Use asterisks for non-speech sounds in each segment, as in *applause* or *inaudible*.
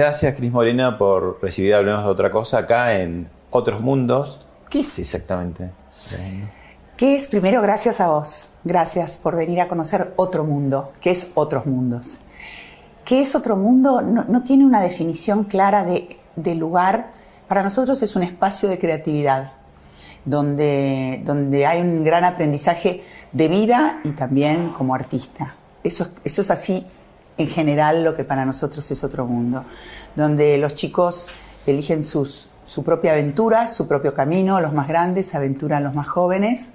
Gracias, Cris Morena, por recibir Hablemos de otra cosa acá en Otros Mundos. ¿Qué es exactamente? ¿Qué es? Primero, gracias a vos. Gracias por venir a conocer otro mundo. ¿Qué es Otros Mundos? ¿Qué es otro mundo? No, tiene una definición clara de, de, lugar. Para nosotros es un espacio de creatividad, donde, donde hay un gran aprendizaje de vida y también como artista. Eso, eso es así en general lo que para nosotros es otro mundo, donde los chicos eligen sus, su propia aventura, su propio camino, los más grandes aventuran los más jóvenes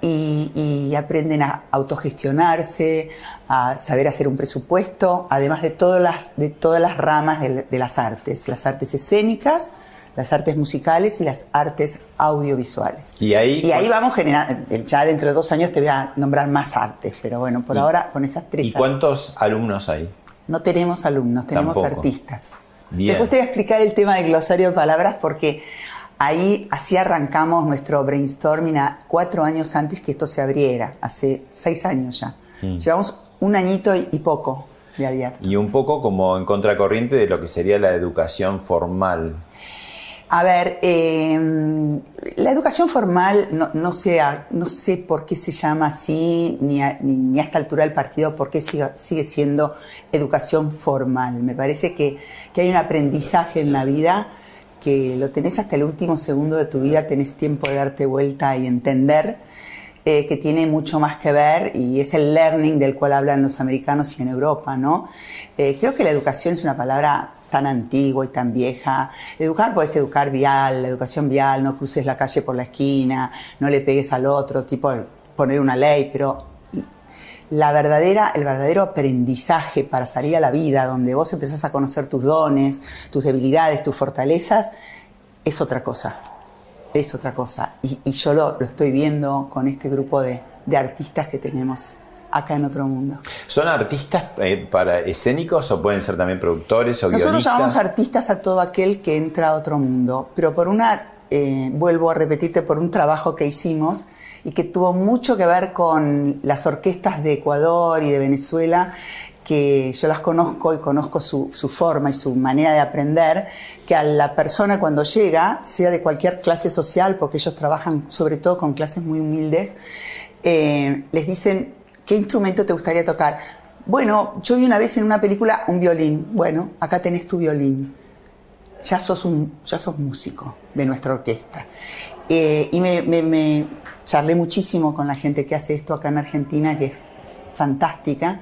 y, aprenden a autogestionarse, a saber hacer un presupuesto, además de todas las, de todas las ramas de, las artes, las artes escénicas, las artes musicales y las artes audiovisuales. Y ahí, y ahí vamos generando, ya dentro de dos años te voy a nombrar más artes, pero bueno, por ahora con esas tres. ¿Y cuántos alumnos hay? No tenemos alumnos, tenemos artistas. Después te voy a explicar el tema del glosario de palabras porque ahí así arrancamos nuestro brainstorming a cuatro años antes que esto se abriera, hace seis años ya. Mm. Llevamos un añito y, y poco de abierto. Y un poco como en contracorriente de lo que sería la educación formal. A ver, em, la educación formal, no, no, no sé por qué se llama así, ni a, ni, esta altura del partido, por qué sigue, sigue, siendo educación formal. Me parece que, que hay un aprendizaje en la vida que lo tenés hasta el último segundo de tu vida, tenés tiempo de darte vuelta y entender, eh, que tiene mucho más que ver y es el learning del cual hablan los americanos y en Europa, ¿no? Eh, creo que la educación es una palabra tan antigua y tan vieja. Educar puedes educar vial, la educación vial, no cruces la calle por la esquina, no le pegues al otro, tipo poner una ley, pero la verdadera, el verdadero aprendizaje para salir a la vida, donde vos empezás a conocer tus dones, tus debilidades, tus fortalezas, es otra cosa. Es otra cosa. Y, yo lo, estoy viendo con este grupo de, de artistas que tenemos acá en otro mundo. ¿Son artistas eh, para escénicos o pueden ser también productores o Nosotros llamamos artistas a todo aquel que entra a otro mundo, pero por una, eh, vuelvo a repetirte, por un trabajo que hicimos y que tuvo mucho que ver con las orquestas de Ecuador y de Venezuela, que yo las conozco y conozco su, forma y su manera de aprender, que a la persona cuando llega, sea de cualquier clase social, porque ellos trabajan sobre todo con clases muy humildes, eh, les dicen, ¿Qué instrumento te gustaría tocar? Bueno, yo vi una vez en una película un violín. Bueno, acá tenés tu violín. Ya sos, un, ya sos músico de nuestra orquesta. Eh, y me, charlé muchísimo con la gente que hace esto acá en Argentina, que es fantástica.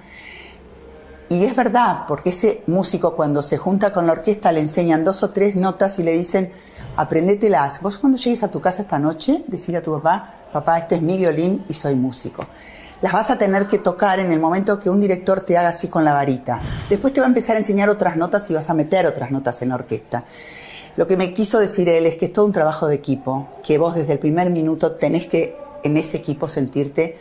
Y es verdad, porque ese músico cuando se junta con la orquesta le enseñan dos o tres notas y le dicen, aprendételas. Vos cuando llegues a tu casa esta noche, decirle a tu papá, papá, este es mi violín y soy músico las vas a tener que tocar en el momento que un director te haga así con la varita. Después te va a empezar a enseñar otras notas y vas a meter otras notas en la orquesta. Lo que me quiso decir él es que es todo un trabajo de equipo, que vos desde el primer minuto tenés que en ese equipo sentirte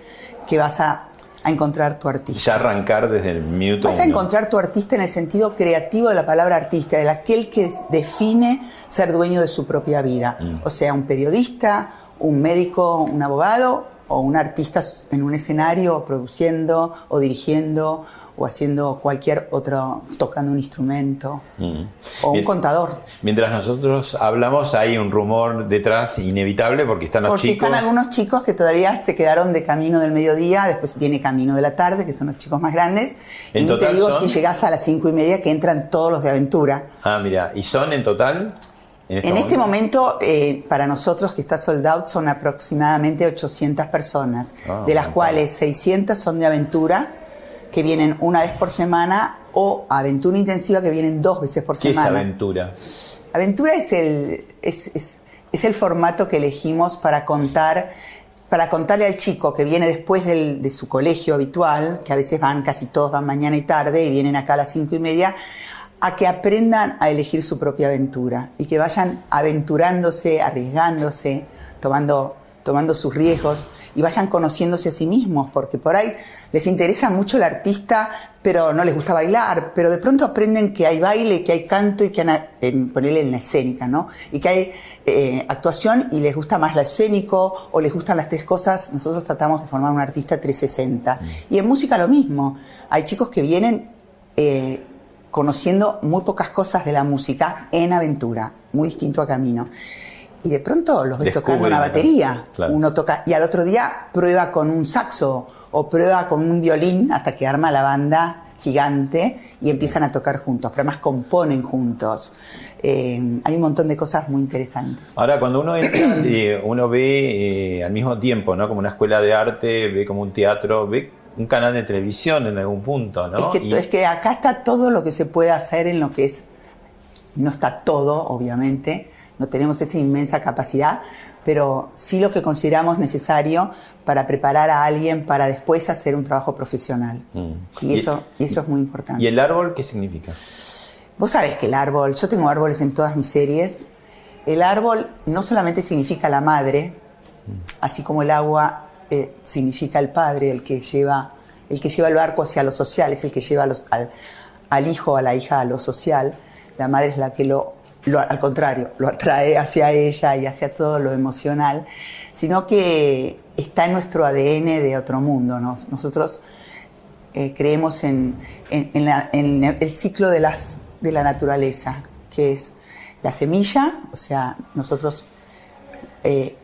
que vas a, a encontrar tu artista. Ya arrancar desde el minuto Vas a encontrar tu artista en el sentido creativo de la palabra artista, de aquel que define ser dueño de su propia vida. Mm. O sea, un periodista, un médico, un abogado o un artista en un escenario produciendo o dirigiendo o haciendo cualquier otro, tocando un instrumento Mm. o un Bien. contador. Mientras nosotros hablamos, hay un rumor detrás inevitable porque están los Porque chicos. están algunos chicos que todavía se quedaron de camino del mediodía, después viene camino de la tarde, que son los chicos más grandes. En y ni te total digo son- si llegás a las cinco y media que entran todos los de aventura. Ah, mira, ¿y son en total? En este momento, eh, para nosotros que está sold out, son aproximadamente 800 personas, Ah, de las cuales 600 son de aventura, que vienen una vez por semana, o aventura intensiva, que vienen dos veces por ¿Qué es semana. aventura? Aventura es el, es, es- es el formato que elegimos para contar, para contarle al chico que viene después del- de su colegio habitual, que a veces van, casi todos van mañana y tarde y vienen acá a las cinco y media, a que aprendan a elegir su propia aventura y que vayan aventurándose, arriesgándose, tomando, tomando sus riesgos y vayan conociéndose a sí mismos, porque por ahí les interesa mucho el artista, pero no les gusta bailar, pero de pronto aprenden que hay baile, que hay canto y que hay, en, ponerle en la escénica, ¿no? Y que hay eh, actuación y les gusta más lo escénico o les gustan las tres cosas. Nosotros tratamos de formar un artista 360. Y en música lo mismo. Hay chicos que vienen eh, conociendo muy pocas cosas de la música en aventura, muy distinto a camino. Y de pronto los ves tocando una batería. Claro. Uno toca y al otro día prueba con un saxo o prueba con un violín hasta que arma la banda gigante y empiezan a tocar juntos, pero además componen juntos. Eh, hay un montón de cosas muy interesantes. Ahora, cuando uno entra, eh, uno ve eh, al mismo tiempo, ¿no? Como una escuela de arte, ve como un teatro, ve un canal de televisión en algún punto, ¿no? Es, que, Y- es que acá está todo lo que se puede hacer en lo que es. No está todo, obviamente, no tenemos esa inmensa capacidad, pero sí lo que consideramos necesario para preparar a alguien para después hacer un trabajo profesional. Mm. Y eso, y eso es muy importante. ¿Y el árbol qué significa? Vos sabés que el árbol, yo tengo árboles en todas mis series. El árbol no solamente significa la madre, así como el agua eh, significa el padre, el que lleva, el que lleva el barco hacia lo social, es el que lleva al, hijo, a la hija a lo social. La madre es la que lo, al contrario, lo atrae hacia ella y hacia todo lo emocional, sino que está en nuestro ADN de otro mundo. ¿no? Nosotros eh, creemos en, el ciclo de la naturaleza, que es la semilla, o sea, nosotros eh,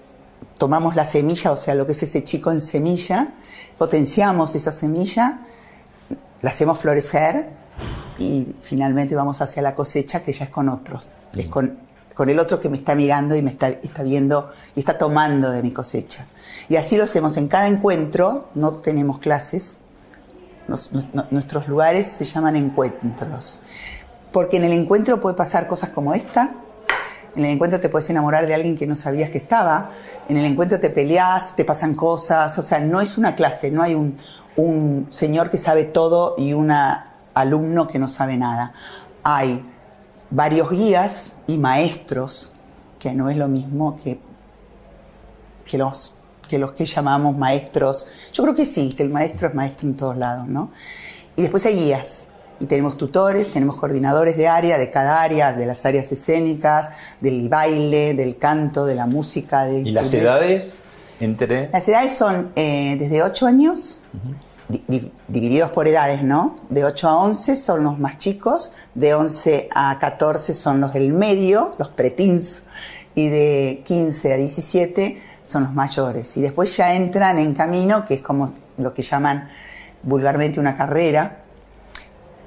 tomamos la semilla, o sea, lo que es ese chico en semilla, potenciamos esa semilla, la hacemos florecer y finalmente vamos hacia la cosecha que ya es con otros, es con, con el otro que me está mirando y me está, está viendo y está tomando de mi cosecha. Y así lo hacemos en cada encuentro, no tenemos clases, nos- nuestros lugares se llaman encuentros. Porque en el encuentro puede pasar cosas como esta. En el encuentro te puedes enamorar de alguien que no sabías que estaba. En el encuentro te peleas, te pasan cosas. O sea, no es una clase, no hay un, un señor que sabe todo y un alumno que no sabe nada. Hay varios guías y maestros, que no es lo mismo que que los, que los que llamamos maestros. Yo creo que sí, que el maestro es maestro en todos lados, ¿no? Y después hay guías. Y tenemos tutores, tenemos coordinadores de área, de cada área, de las áreas escénicas, del baile, del canto, de la música. De ¿Y las de- edades entre...? Las edades son eh, desde 8 años, di- di- divididos por edades, ¿no? De 8 a 11 son los más chicos, de 11 a 14 son los del medio, los preteens, y de 15 a 17 son los mayores. Y después ya entran en camino, que es como lo que llaman vulgarmente una carrera,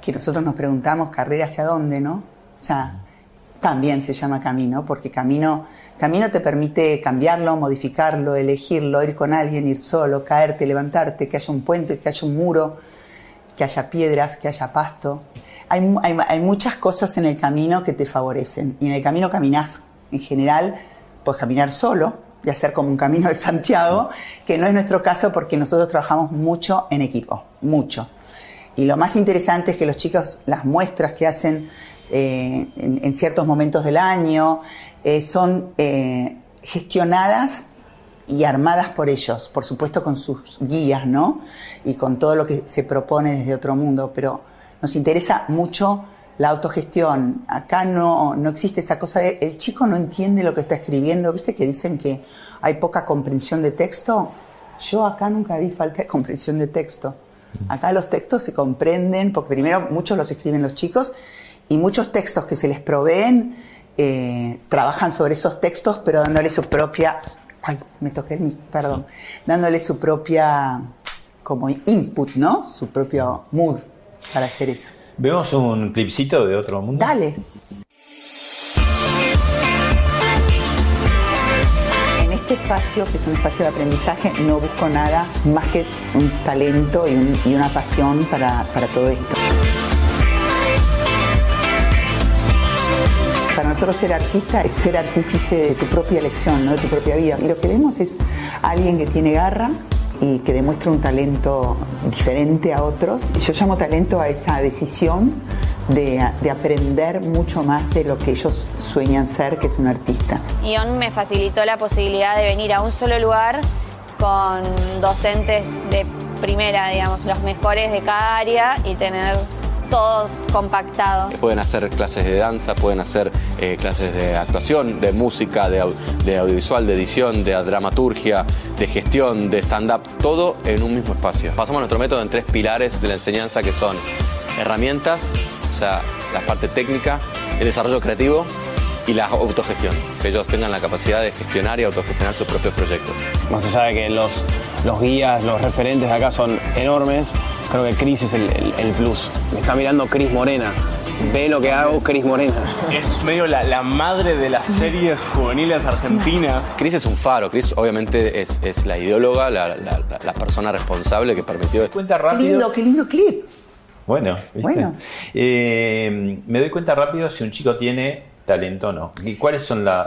que nosotros nos preguntamos, ¿carrera hacia dónde, no? O sea, también se llama camino, porque camino, camino te permite cambiarlo, modificarlo, elegirlo, ir con alguien, ir solo, caerte, levantarte, que haya un puente, que haya un muro, que haya piedras, que haya pasto. Hay, hay- muchas cosas en el camino que te favorecen. Y en el camino caminas, en general, puedes caminar solo y hacer como un camino de Santiago, que no es nuestro caso porque nosotros trabajamos mucho en equipo, mucho. Y lo más interesante es que los chicos, las muestras que hacen eh, en, ciertos momentos del año, eh, son eh, gestionadas y armadas por ellos, por supuesto con sus guías, ¿no? Y con todo lo que se propone desde otro mundo, pero nos interesa mucho la autogestión. Acá no, no existe esa cosa de el chico no entiende lo que está escribiendo, ¿viste? Que dicen que hay poca comprensión de texto. Yo acá nunca vi falta de comprensión de texto. Acá los textos se comprenden, porque primero muchos los escriben los chicos y muchos textos que se les proveen eh, trabajan sobre esos textos, pero dándole su propia, ay, me toqué el perdón, dándole su propia como input, ¿no? Su propio mood para hacer eso. ¿Vemos un clipcito de otro mundo? Dale. Este espacio, que es un espacio de aprendizaje, no busco nada más que un talento y, una pasión para, todo esto. Para nosotros ser artista es ser artífice de tu propia elección, de tu propia vida. Y lo que vemos es alguien que tiene garra, y que demuestra un talento diferente a otros. Yo llamo talento a esa decisión de, de, aprender mucho más de lo que ellos sueñan ser, que es un artista. Ion me facilitó la posibilidad de venir a un solo lugar con docentes de primera, digamos, los mejores de cada área y tener todo compactado. Pueden hacer clases de danza, pueden hacer eh, clases de actuación, de música, de, audiovisual, de edición, de dramaturgia, de gestión, de stand-up, todo en un mismo espacio. Pasamos nuestro método en tres pilares de la enseñanza que son herramientas, o sea, la parte técnica, el desarrollo creativo y la autogestión, que ellos tengan la capacidad de gestionar y autogestionar sus propios proyectos. Más allá de que los, los guías, los referentes de acá son enormes, creo que Cris es el, plus. Me está mirando Cris Morena. Ve lo que hago, Cris Morena. Es medio la, madre de las series juveniles argentinas. Cris es un faro. Cris obviamente es, la ideóloga, la, persona responsable que permitió esto. Cuenta rápido. Qué lindo, qué lindo clip. Bueno, bueno. Eh, me doy cuenta rápido si un chico tiene talento o no. ¿Y cuáles son los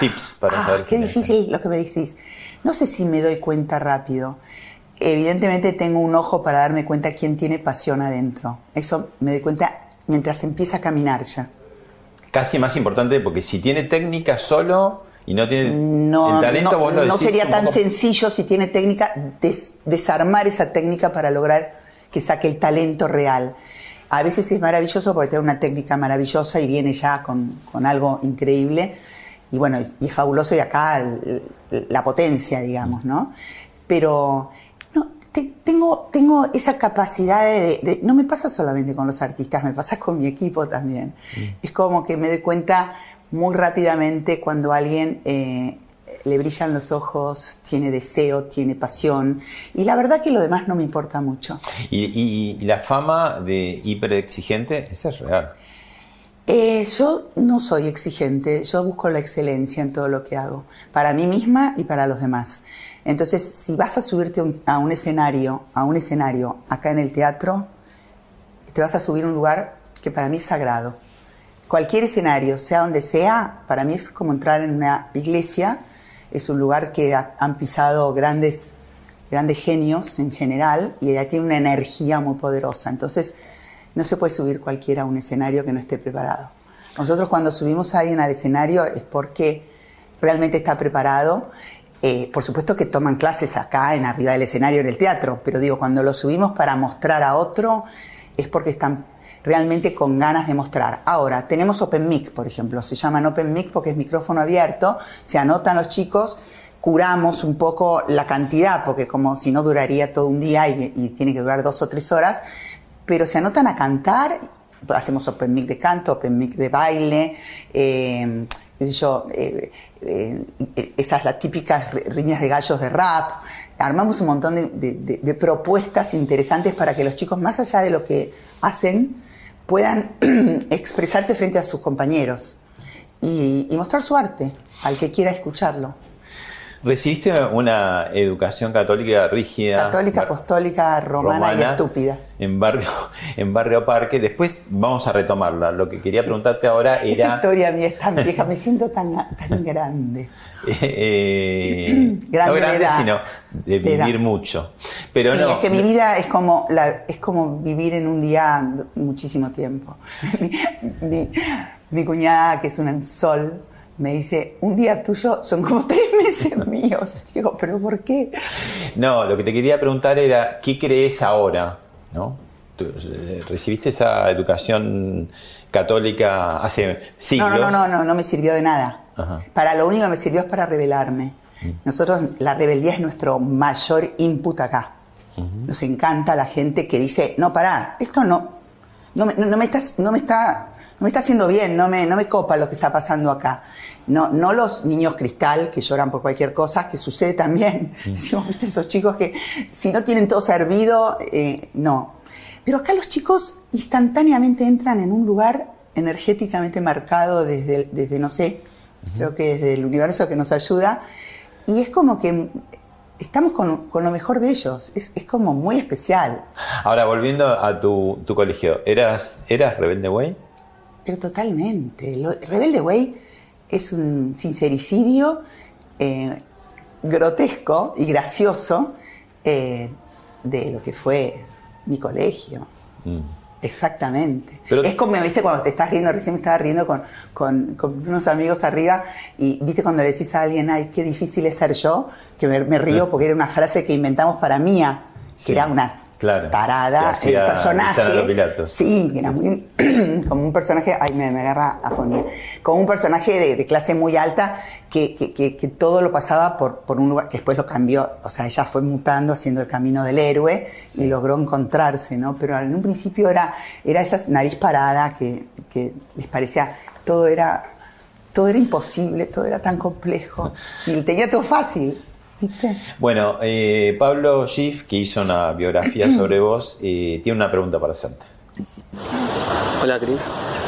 tips para ah, saber Qué difícil lo que me decís. No sé si me doy cuenta rápido. Evidentemente tengo un ojo para darme cuenta quién tiene pasión adentro. Eso me doy cuenta mientras empieza a caminar ya. Casi más importante porque si tiene técnica solo y no tiene el talento, no, vos lo no sería tan sencillo si tiene técnica desarmar esa técnica para lograr que saque el talento real. A veces es maravilloso porque tiene una técnica maravillosa y viene ya con, con algo increíble. Y bueno, y es fabuloso y acá la potencia, digamos, ¿no? Pero no, tengo, tengo esa capacidad de, No me pasa solamente con los artistas, me pasa con mi equipo también. Mm. Es como que me doy cuenta muy rápidamente cuando alguien eh, le brillan los ojos, tiene deseo, tiene pasión. Y la verdad que lo demás no me importa mucho. ¿Y, la fama de hiperexigente, esa es real? Eh, yo no soy exigente, yo busco la excelencia en todo lo que hago, para mí misma y para los demás. Entonces, si vas a subirte a un escenario, a un escenario acá en el teatro, te vas a subir a un lugar que para mí es sagrado. Cualquier escenario, sea donde sea, para mí es como entrar en una iglesia es un lugar que han pisado grandes, grandes genios en general y ella tiene una energía muy poderosa. Entonces, no se puede subir cualquiera a un escenario que no esté preparado. Nosotros cuando subimos a alguien al escenario es porque realmente está preparado. Eh, por supuesto que toman clases acá en arriba del escenario en el teatro, pero digo, cuando lo subimos para mostrar a otro es porque están realmente con ganas de mostrar. Ahora, tenemos Open Mic, por ejemplo, se llaman Open Mic porque es micrófono abierto, se anotan los chicos, curamos un poco la cantidad, porque como si no duraría todo un día y, tiene que durar dos o tres horas, pero se anotan a cantar, hacemos Open Mic de canto, Open Mic de baile, eh, yo, eh, eh, esas las típicas riñas de gallos de rap, armamos un montón de, propuestas interesantes para que los chicos, más allá de lo que hacen, puedan *clears throat* expresarse frente a sus compañeros y, mostrar su arte al que quiera escucharlo. Recibiste una educación católica rígida. Católica, apostólica, romana, y estúpida. En barrio, en barrio Parque. Después vamos a retomarla. Lo que quería preguntarte ahora era. Esa historia mía es tan vieja, me siento tan, tan *laughs* grande. Eh, *clears throat* grande, no grande, sino de vivir mucho. Pero sí, no. es que mi vida es como, la, es como vivir en un día muchísimo tiempo. *laughs* mi, mi- mi cuñada, que es un sol, me dice, un día tuyo son como *laughs* tres meses *laughs* míos. Digo, ¿pero por qué? No, lo que te quería preguntar era, ¿qué crees ahora? ¿No? Tú, eh, recibiste esa educación católica hace siglos. No, no, no, no, no, no me sirvió de nada. Ajá. Para lo único que me sirvió es para rebelarme. Nosotros, la rebeldía es nuestro mayor input acá. Nos encanta la gente que dice, no, pará, esto no, no me, no, no me estás, no me está, no me está haciendo bien, no me, no me copa lo que está pasando acá. No, no los niños cristal que lloran por cualquier cosa, que sucede también. *laughs* Decimos, viste, esos chicos que si no tienen todo servido, eh, no. Pero acá los chicos instantáneamente entran en un lugar energéticamente marcado desde, desde no sé, creo que desde el universo que nos ayuda. Y es como que estamos con, con lo mejor de ellos. Es, es como muy especial. Ahora, volviendo a tu, tu colegio, ¿eras, ¿eras rebelde güey? Pero totalmente. Lo- Rebelde Way es un sincericidio eh, grotesco y gracioso eh, de lo que fue mi colegio. Mm. Exactamente. Pero- es como, viste, cuando te estás riendo, recién me estaba riendo con, con- con unos amigos arriba y viste cuando le decís a alguien, ay, qué difícil es ser yo, que me, me río porque era una frase que inventamos para Mía, que Sí, era una claro. tarada, el personaje. Sí, que era muy, *clears throat* como un personaje, ay, me, me agarra afonía, como un personaje de, de clase muy alta que, que- que- que todo lo pasaba por, por un lugar que después lo cambió, o sea, ella fue mutando haciendo el camino del héroe y logró encontrarse, ¿no? Pero en un principio era, era esa nariz parada que, que les parecía, todo era, todo era imposible, todo era tan complejo. *laughs* Y tenía todo fácil, ¿viste? Bueno, eh, Pablo Schiff, que hizo una biografía *clears throat* sobre vos, eh, tiene una pregunta para hacerte. Hola Cris,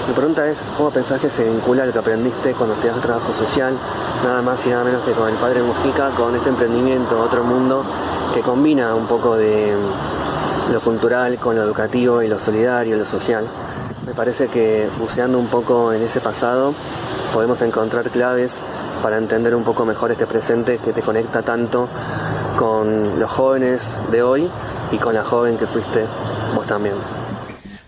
mi pregunta es ¿cómo pensás que se vincula lo que aprendiste cuando estudiaste trabajo social, nada más y nada menos que con el padre Mujica, con este emprendimiento Otro Mundo, que combina un poco de lo cultural con lo educativo y lo solidario, lo social? Me parece que buceando un poco en ese pasado podemos encontrar claves para entender un poco mejor este presente que te conecta tanto con los jóvenes de hoy y con la joven que fuiste vos también.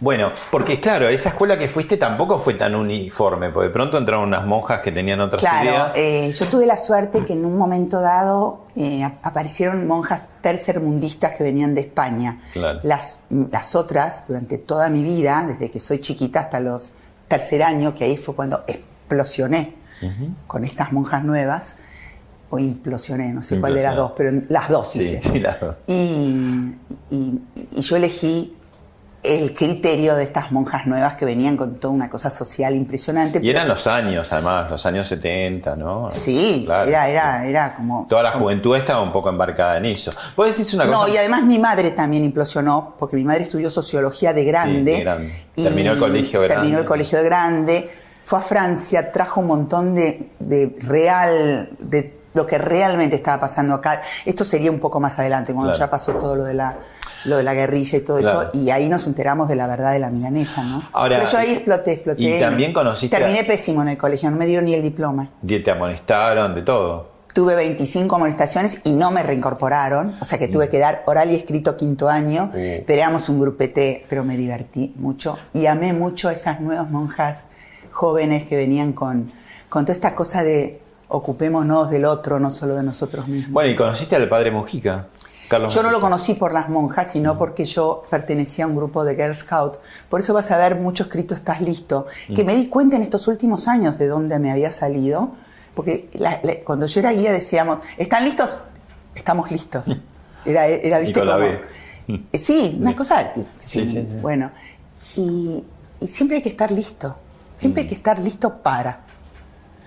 Bueno, porque claro, esa escuela que fuiste tampoco fue tan uniforme, porque de pronto entraron unas monjas que tenían otras Claro, ideas. eh, yo tuve la suerte que en un momento dado eh, ap- aparecieron monjas tercermundistas que venían de España. Claro. Las, las otras, durante toda mi vida, desde que soy chiquita hasta los tercer año, que ahí fue cuando explosioné con estas monjas nuevas, o implosioné, no sé cuál de las dos, pero las dos Sí, hice. sí, las dos. Y, y- y yo elegí el criterio de estas monjas nuevas que venían con toda una cosa social impresionante. Y eran los años, además, los años 70, ¿no? Sí, Claro. era, era, era como... Toda la juventud estaba un poco embarcada en eso. ¿Vos decís una cosa? No, y además mi madre también implosionó, porque mi madre estudió sociología de grande. de grande. Terminó el colegio de Terminó grande. el colegio de grande, fue a Francia, trajo un montón de, de real, de lo que realmente estaba pasando acá. Esto sería un poco más adelante, cuando Claro. ya pasó todo lo de la lo de la guerrilla y todo Claro. eso, y ahí nos enteramos de la verdad de la milanesa, ¿no? Ahora, Pero yo ahí exploté, exploté. y también conociste Terminé pésimo en el colegio, no me dieron ni el diploma. De- Te amonestaron, de todo. Tuve 25 amonestaciones y no me reincorporaron, o sea que tuve que dar oral y escrito quinto año, Uh. pero éramos un grupete, pero me divertí mucho y amé mucho a esas nuevas monjas jóvenes que venían con, con toda esta cosa de ocupémonos del otro, no solo de nosotros mismos. Bueno, y conociste al padre Mujica, Carlos Yo no lo conocí por las monjas, sino porque yo pertenecía a un grupo de Girl Scout. Por eso vas a ver mucho escrito Estás listo, que me di cuenta en estos últimos años de dónde me había salido, porque la- la- cuando yo era guía decíamos, ¿están listos? Estamos listos. Era, era Y ¿viste? con la. Eh, Sí, una cosa. Sí, sí, sí, sí. Bueno, y, y siempre hay que estar listo. Siempre hay que estar listo para.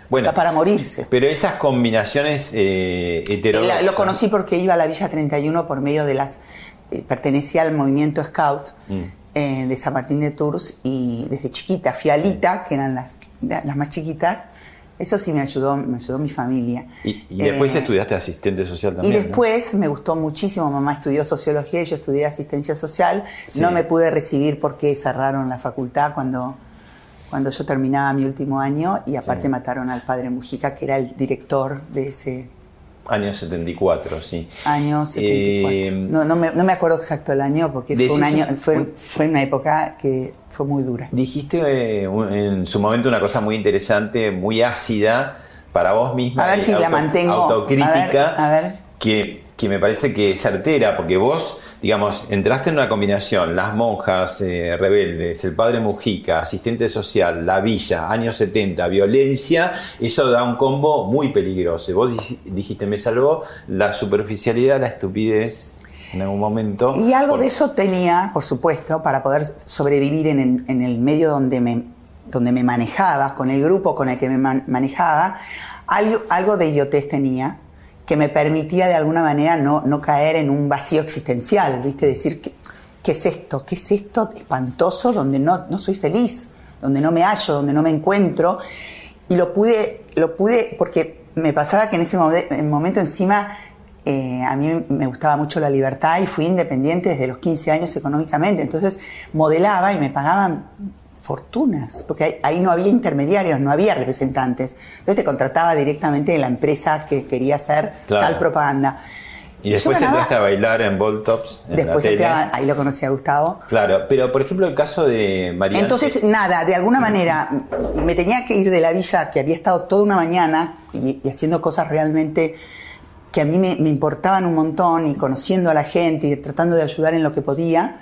Bueno, para morirse. pero esas combinaciones eh, heterodoxas. Lo conocí porque iba a la Villa 31 por medio de las... eh, pertenecía al movimiento Scout Mm. eh, de San Martín de Tours y desde chiquita fui a Alita, que eran las, las más chiquitas. Eso sí me ayudó, me ayudó mi familia. Y, y después Eh, estudiaste asistente social y también. ¿no? después me gustó muchísimo, mamá estudió sociología y yo estudié asistencia social. Sí. No me pude recibir porque cerraron la facultad cuando, cuando yo terminaba mi último año y aparte Sí. mataron al padre Mujica, que era el director de ese Año 74, sí. Año 74. Eh, no, no, me, no me acuerdo exacto el año porque fue, un año, fue, fue una época que fue muy dura. Dijiste eh, un- en su momento una cosa muy interesante, muy ácida para vos misma. A ver si la mantengo. Autocrítica. A ver, a ver. Que, que me parece que es certera, porque vos, digamos, entraste en una combinación, las monjas eh, rebeldes, el padre Mujica, asistente social, la villa, años 70, violencia, eso da un combo muy peligroso. Vos dij- dijiste, me salvó la superficialidad, la estupidez en algún momento. Y algo Por- de eso tenía, por supuesto, para poder sobrevivir en el, en el medio donde me, donde me manejaba, con el grupo con el que me man- manejaba, algo, algo de idiotez tenía que me permitía de alguna manera no, no caer en un vacío existencial, ¿viste? Decir, ¿qué, qué es esto? ¿Qué es esto espantoso donde no, no soy feliz? Donde no me hallo, donde no me encuentro. Y lo pude, lo pude, porque me pasaba que en ese momento encima eh, a mí me gustaba mucho la libertad y fui independiente desde los 15 años económicamente. Entonces modelaba y me pagaban fortunas, porque ahí, no había intermediarios, no había representantes. Entonces te contrataba directamente de la empresa que quería hacer Claro. tal propaganda. Y después entraste a bailar en Ball Tops. En Después la tele. entraba- ahí lo conocí a Gustavo. Claro, pero por ejemplo el caso de Mariana. Entonces, nada, de alguna manera me tenía que ir de la villa que había estado toda una mañana y, y haciendo cosas realmente que a mí me, me importaban un montón y conociendo a la gente y tratando de ayudar en lo que podía.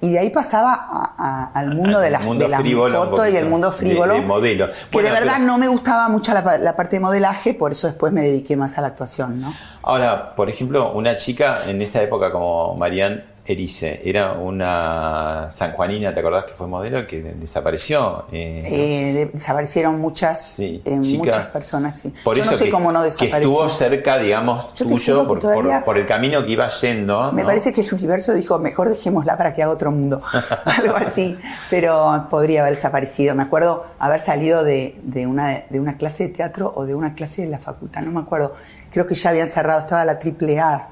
Y de ahí pasaba a- a- al mundo Al de la, mundo de la frívolo, un foto y el mundo frívolo. de modelo. Que Bueno, de verdad pero- no me gustaba mucho la, la parte de modelaje, por eso después me dediqué más a la actuación, ¿no? Ahora, por ejemplo, una chica en esa época como Marianne Erice, era una sanjuanina, ¿te acordás que fue modelo? Que desapareció. eh, Eh, de- desaparecieron muchas, Sí, eh, chica. muchas personas, sí. por Yo eso no sé que, cómo no que desapareció. estuvo cerca, digamos, Yo tuyo por, que por- el camino que iba yendo. Me ¿no? parece que el universo dijo, mejor dejémosla para que haga otro mundo. *laughs* Algo así. Pero podría haber desaparecido. Me acuerdo haber salido de, de una, de una clase de teatro o de una clase de la facultad, no me acuerdo. Creo que ya habían cerrado, estaba la triple A.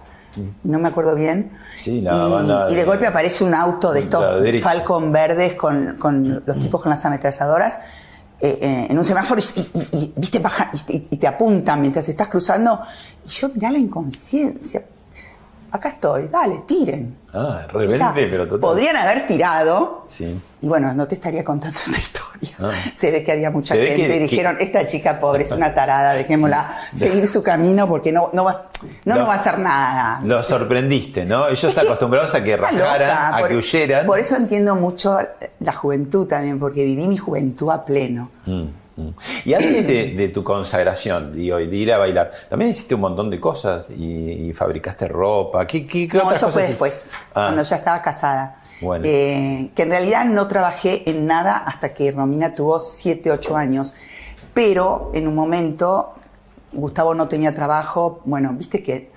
No me acuerdo bien. Sí, la y, banda y de de- golpe aparece un auto de estos. Falcon verdes con, con los tipos con las ametralladoras eh, eh, en un semáforo y, y- y, viste baja y, te- y te apuntan mientras estás cruzando. Y yo mirá la inconsciencia. Acá estoy, dale, tiren. Ah, rebelde, pero total. Podrían haber tirado. Sí. Y bueno, no te estaría contando esta *laughs* historia. Ah. Se ve que había mucha Se gente que- y dijeron, esta chica pobre es una tarada, dejémosla *laughs* seguir su camino porque no, no, va, no nos va a hacer nada. Lo sorprendiste, ¿no? Ellos acostumbrados a que rajaran, loca, a por- que huyeran. Por eso entiendo mucho la juventud también, porque viví mi juventud a pleno. Mm. Y antes de, de tu consagración, digo, de ir a bailar, también hiciste un montón de cosas y, y fabricaste ropa. ¿Qué, qué, qué No, otras eso fue después, Ah. cuando ya estaba casada. Bueno. Eh, que en realidad no trabajé en nada hasta que Romina tuvo 7, 8 años. Pero en un momento, Gustavo no tenía trabajo. Bueno, viste que,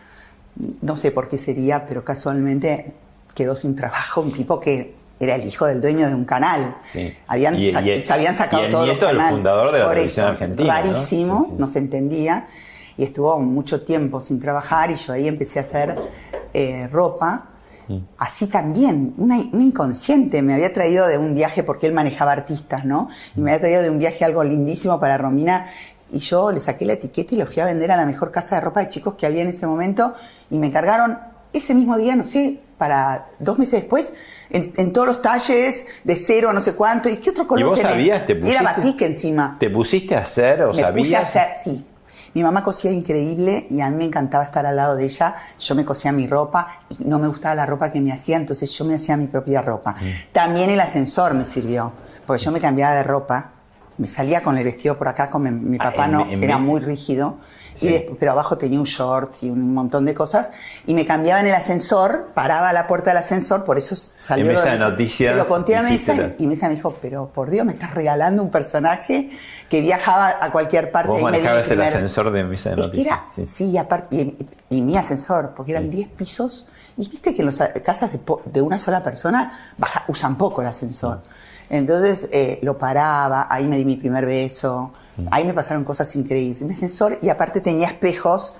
no sé por qué sería, pero casualmente quedó sin trabajo un tipo que era el hijo del dueño de un canal. Sí. Habían, Y- y el- se habían sacado y el todos los nieto del fundador de la Por televisión eso, argentina, ¿no? Rarísimo, Sí, sí. no se entendía. Y estuvo mucho tiempo sin trabajar y yo ahí empecé a hacer eh, ropa. Mm. Así también, una, una inconsciente. Me había traído de un viaje, porque él manejaba artistas, ¿no? Y me había traído de un viaje algo lindísimo para Romina. Y yo le saqué la etiqueta y lo fui a vender a la mejor casa de ropa de chicos que había en ese momento. Y me encargaron ese mismo día, no sé, para dos meses después, en, en todos los talles, de cero a no sé cuánto. ¿Y qué otro color ¿Y vos tenés? sabías? ¿Te Y era pusiste? batik encima. ¿Te pusiste a hacer o me puse sabías? a hacer, sí. Mi mamá cosía increíble y a mí me encantaba estar al lado de ella. Yo me cosía mi ropa y no me gustaba la ropa que me hacía, entonces yo me hacía mi propia ropa. Mm. También el ascensor me sirvió, porque yo me cambiaba de ropa, me salía con el vestido por acá, con mi, mi Ah, papá en- no, en era muy rígido, Sí. y después- pero abajo tenía un short y un montón de cosas, y me cambiaba en el ascensor, paraba a la puerta del ascensor, por eso salió En lo Mesa de. Noticias Se lo conté a Mesa y, y Mesa me dijo, pero por Dios, me estás regalando un personaje que viajaba a cualquier parte. Vos y me manejabas el primer- ascensor de Mesa de Noticias. era- sí. sí, y aparte, y, y mi ascensor, porque eran 10 pisos, y viste que en las casas de, de una sola persona baja- usan poco el ascensor. Entonces eh, lo paraba, ahí me di mi primer beso, ahí me pasaron cosas increíbles. Mi ascensor, y aparte tenía espejos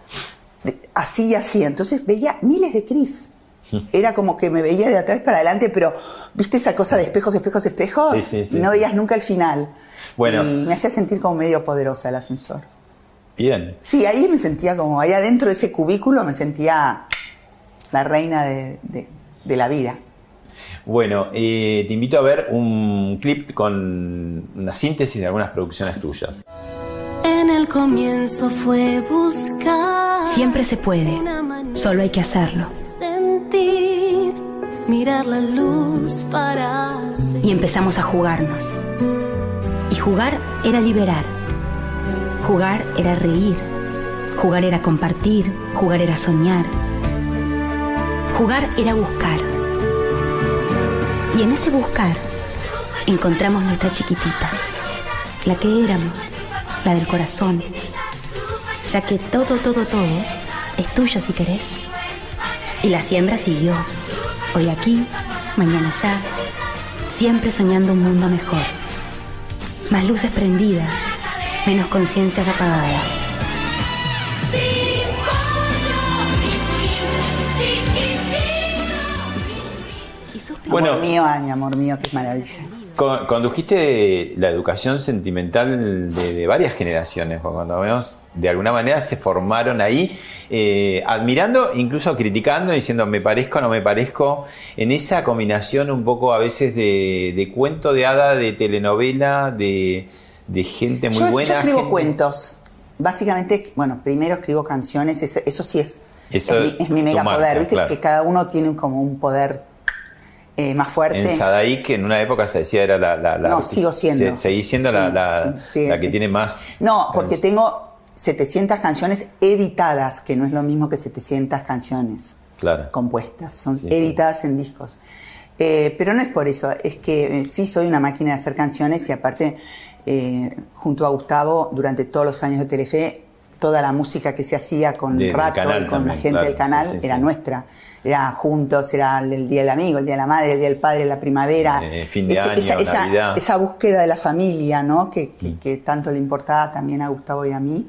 de- así y así, entonces veía miles de Cris. *laughs* Era como que me veía de atrás para adelante, pero viste esa cosa de espejos, espejos, espejos, Sí, sí, sí, y no veías nunca el final. Bueno. Y me hacía sentir como medio poderosa el ascensor. Bien. Sí, ahí me sentía como, ahí adentro de ese cubículo me sentía la reina de, de- de la vida. Bueno, eh, te invito a ver un clip con una síntesis de algunas producciones tuyas. En el comienzo fue buscar. Siempre se puede, solo hay que hacerlo. Sentir, mirar la luz para Y empezamos a jugarnos. Y jugar era liberar. Jugar era reír. Jugar era compartir. Jugar era soñar. Jugar era buscar. Y en ese buscar encontramos nuestra chiquitita, la que éramos, la del corazón. Ya que todo, todo, todo es tuyo si querés. Y la siembra siguió. Hoy aquí, mañana allá. Siempre soñando un mundo mejor. Más luces prendidas, menos conciencias apagadas. Bueno. amor mío, ay, mi amor mío, qué maravilla. Con- Condujiste la educación sentimental de, de varias generaciones, porque cuando vemos, de alguna manera se formaron ahí, eh, admirando, incluso criticando, diciendo me parezco o no me parezco, en esa combinación un poco a veces de, de cuento de hada, de telenovela, de, de gente muy yo, buena. yo escribo gente- cuentos. Básicamente, bueno, primero escribo canciones, eso, eso sí es, Eso es, mi, es mi tu mega marca, poder, ¿viste? claro. Que cada uno tiene como un poder eh, más fuerte. En Sadaí, que en una época se decía era la... la- la- No, sigo siendo. se- seguí siendo la, Sí, la- sí, sí, la que tiene más... No, porque tengo 700 canciones editadas, que no es lo mismo que 700 canciones Claro. compuestas, son editadas en discos. Eh, pero no es por eso, es que eh, sí soy una máquina de hacer canciones y aparte, eh, junto a Gustavo, durante todos los años de Telefe, toda la música que se hacía con De- Rato y con también, la gente claro, del canal era nuestra. Era juntos, era el Día del Amigo, el Día de la Madre, el Día del Padre, la primavera. Eh, fin de Ese- año, esa, esa- Navidad. esa búsqueda de la familia, ¿no? Que, que- Mm. que tanto le importaba también a Gustavo y a mí.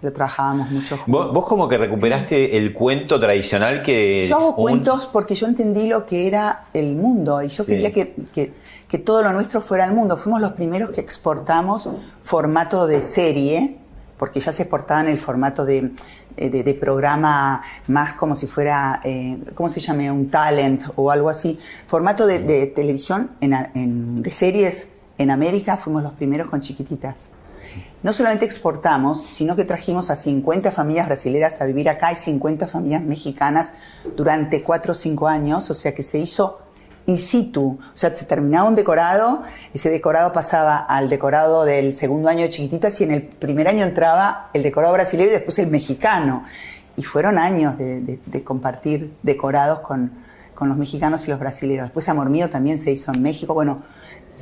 Lo trabajábamos mucho juntos. Vos, vos como que recuperaste el cuento tradicional que... Yo hago un- cuentos porque yo entendí lo que era el mundo y yo Sí. quería que, que- que todo lo nuestro fuera el mundo. Fuimos los primeros que exportamos formato de serie, porque ya se exportaba en el formato de, de- de programa más como si fuera, eh, ¿cómo se llama? Un talent o algo así. Formato de, de televisión, en- de series en América, fuimos los primeros con chiquititas. No solamente exportamos, sino que trajimos a 50 familias brasileras a vivir acá y 50 familias mexicanas durante 4 o 5 años, o sea que se hizo in situ, o sea, se terminaba un decorado, ese decorado pasaba al decorado del segundo año de chiquititas y en el primer año entraba el decorado brasileño y después el mexicano. Y fueron años de, de- de compartir decorados con, con los mexicanos y los brasileños. Después Amor Mío también se hizo en México. Bueno,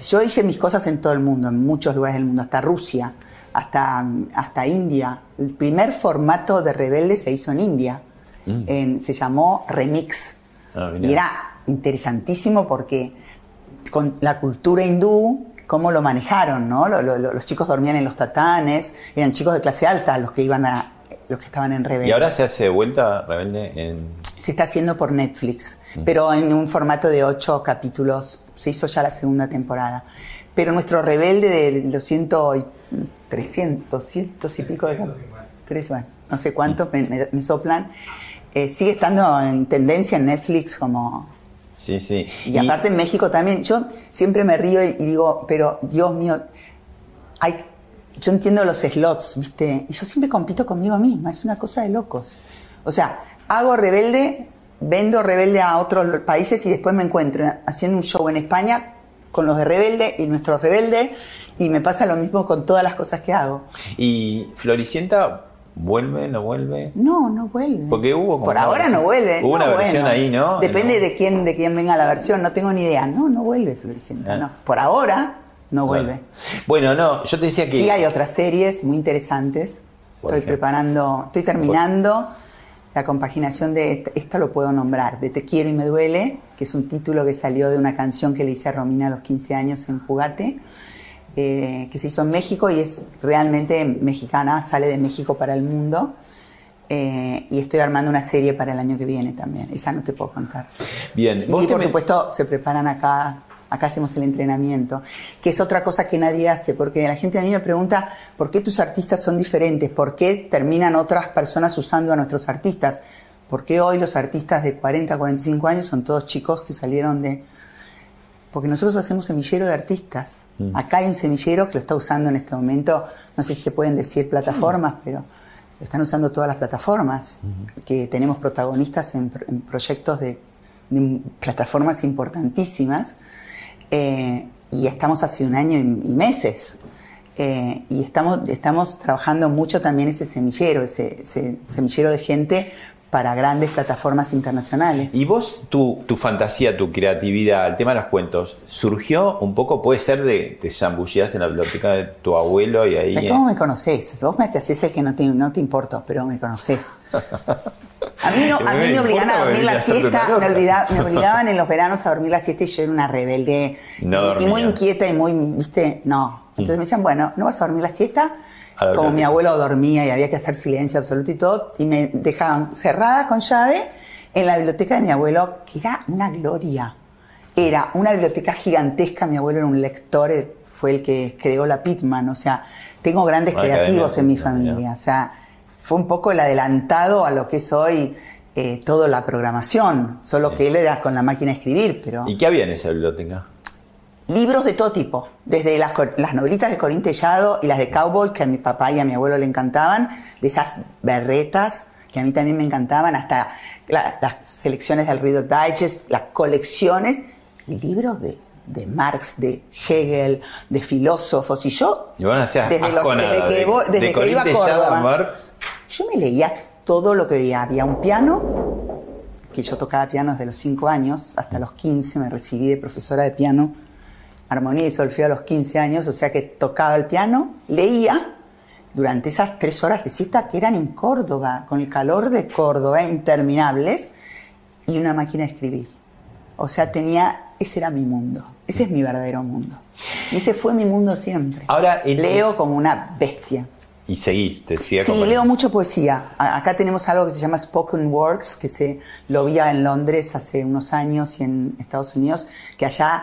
yo hice mis cosas en todo el mundo, en muchos lugares del mundo, hasta Rusia, hasta, hasta India. El primer formato de Rebelde se hizo en India. Mm. En- se llamó Remix. Ah, y era interesantísimo porque con la cultura hindú, cómo lo manejaron, ¿no? Lo- lo- lo- los chicos dormían en los tatanes, eran chicos de clase alta los que iban a, los que estaban en Rebelde. Y ahora se hace de vuelta Rebelde en... Se está haciendo por Netflix, pero en un formato de ocho capítulos. Se hizo ya la segunda temporada. Pero nuestro rebelde de los ciento y- 300, cientos y pico de. Tres, bueno, no sé cuántos me, me- me soplan. eh, sigue estando en tendencia en Netflix como... Sí, sí. Y aparte en México también. Yo siempre me río y, y digo, pero Dios mío, hay, yo entiendo los slots, ¿viste? Y yo siempre compito conmigo misma, es una cosa de locos. O sea, hago rebelde, vendo rebelde a otros países y después me encuentro haciendo un show en España con los de rebelde y nuestros rebeldes y me pasa lo mismo con todas las cosas que hago. ¿Y Floricienta vuelve, no vuelve? No, no vuelve. Porque hubo como- Por ahora no vuelve. Hubo No, una versión bueno. ahí, ¿no? Depende No. de quién de quién venga la versión, no tengo ni idea. No, no vuelve Floricienta, Ah. no. Por ahora no vuelve. Bueno, no, yo te decía que... Sí hay otras series muy interesantes. Estoy ejemplo. preparando, estoy terminando la compaginación de, esta- esto lo puedo nombrar, de Te quiero y me duele, que es un título que salió de una canción que le hice a Romina a los 15 años en Jugate, eh, que se hizo en México y es realmente mexicana, sale de México para el mundo. Eh, y estoy armando una serie para el año que viene también. Esa no te puedo contar. Bien, Y por me- supuesto se preparan acá Acá hacemos el entrenamiento, que es otra cosa que nadie hace, porque la gente a mí me pregunta por qué tus artistas son diferentes, por qué terminan otras personas usando a nuestros artistas, por qué hoy los artistas de 40, 45 años son todos chicos que salieron de... Porque nosotros hacemos semillero de artistas. Mm. Acá hay un semillero que lo está usando en este momento, no sé si se pueden decir plataformas, pero lo están usando todas las plataformas, que tenemos protagonistas en, pro- en proyectos de, de plataformas importantísimas, eh, y estamos hace un año y, y meses. Eh, y estamos, estamos trabajando mucho también ese semillero, ese, ese semillero de gente para grandes plataformas internacionales. Y vos, tu, tu fantasía, tu creatividad, el tema de los cuentos, surgió un poco, puede ser de te zambullías en la biblioteca de tu abuelo y ahí... ¿Cómo me conocés? Vos me te haces el que no te, no te importo, pero me conocés. *laughs* A mí, no, a mí me obligaban a dormir la siesta, me, olvida- me obligaban en los *laughs* veranos a dormir la siesta y yo era una rebelde No y, y muy inquieta y muy, viste, no. Entonces me decían, bueno, ¿no vas a dormir la siesta? Como mi abuelo dormía y había que hacer silencio absoluto y todo, y me dejaban cerrada con llave en la biblioteca de mi abuelo, que era una gloria. Era una biblioteca gigantesca, mi abuelo era un lector, él fue el que creó la Pitman, o sea, tengo grandes Una creativos academia en mi ya. familia, o sea, fue un poco el adelantado a lo que es hoy eh, toda la programación, solo que él era con la máquina de escribir, pero ¿Y qué había en esa biblioteca? Libros de todo tipo, desde las, las novelitas de Corín Tellado y las de Cowboy, que a mi papá y a mi abuelo le encantaban, de esas berretas, que a mí también me encantaban, hasta la- las selecciones del Reader Digest, las colecciones, y libros de, de Marx, de Hegel, de filósofos, y yo, Y bueno, o sea, desde, los- desde que, de- desde de que iba a Córdoba, Marx. yo me leía todo lo que veía. Había un piano, que yo tocaba piano desde los 5 años, hasta los 15 me recibí de profesora de piano, armonía y solfeo a los 15 años, o sea que tocaba el piano, leía durante esas tres horas de siesta que eran en Córdoba, con el calor de Córdoba, interminables, y una máquina de escribir. O sea, tenía, ese era mi mundo, ese es mi verdadero mundo. Y ese fue mi mundo siempre. Ahora, en- Leo como una bestia. Y seguiste, sigue Sí, leo mucha poesía. Acá tenemos algo que se llama Spoken Words, que se lo vi en Londres hace unos años y en Estados Unidos, que allá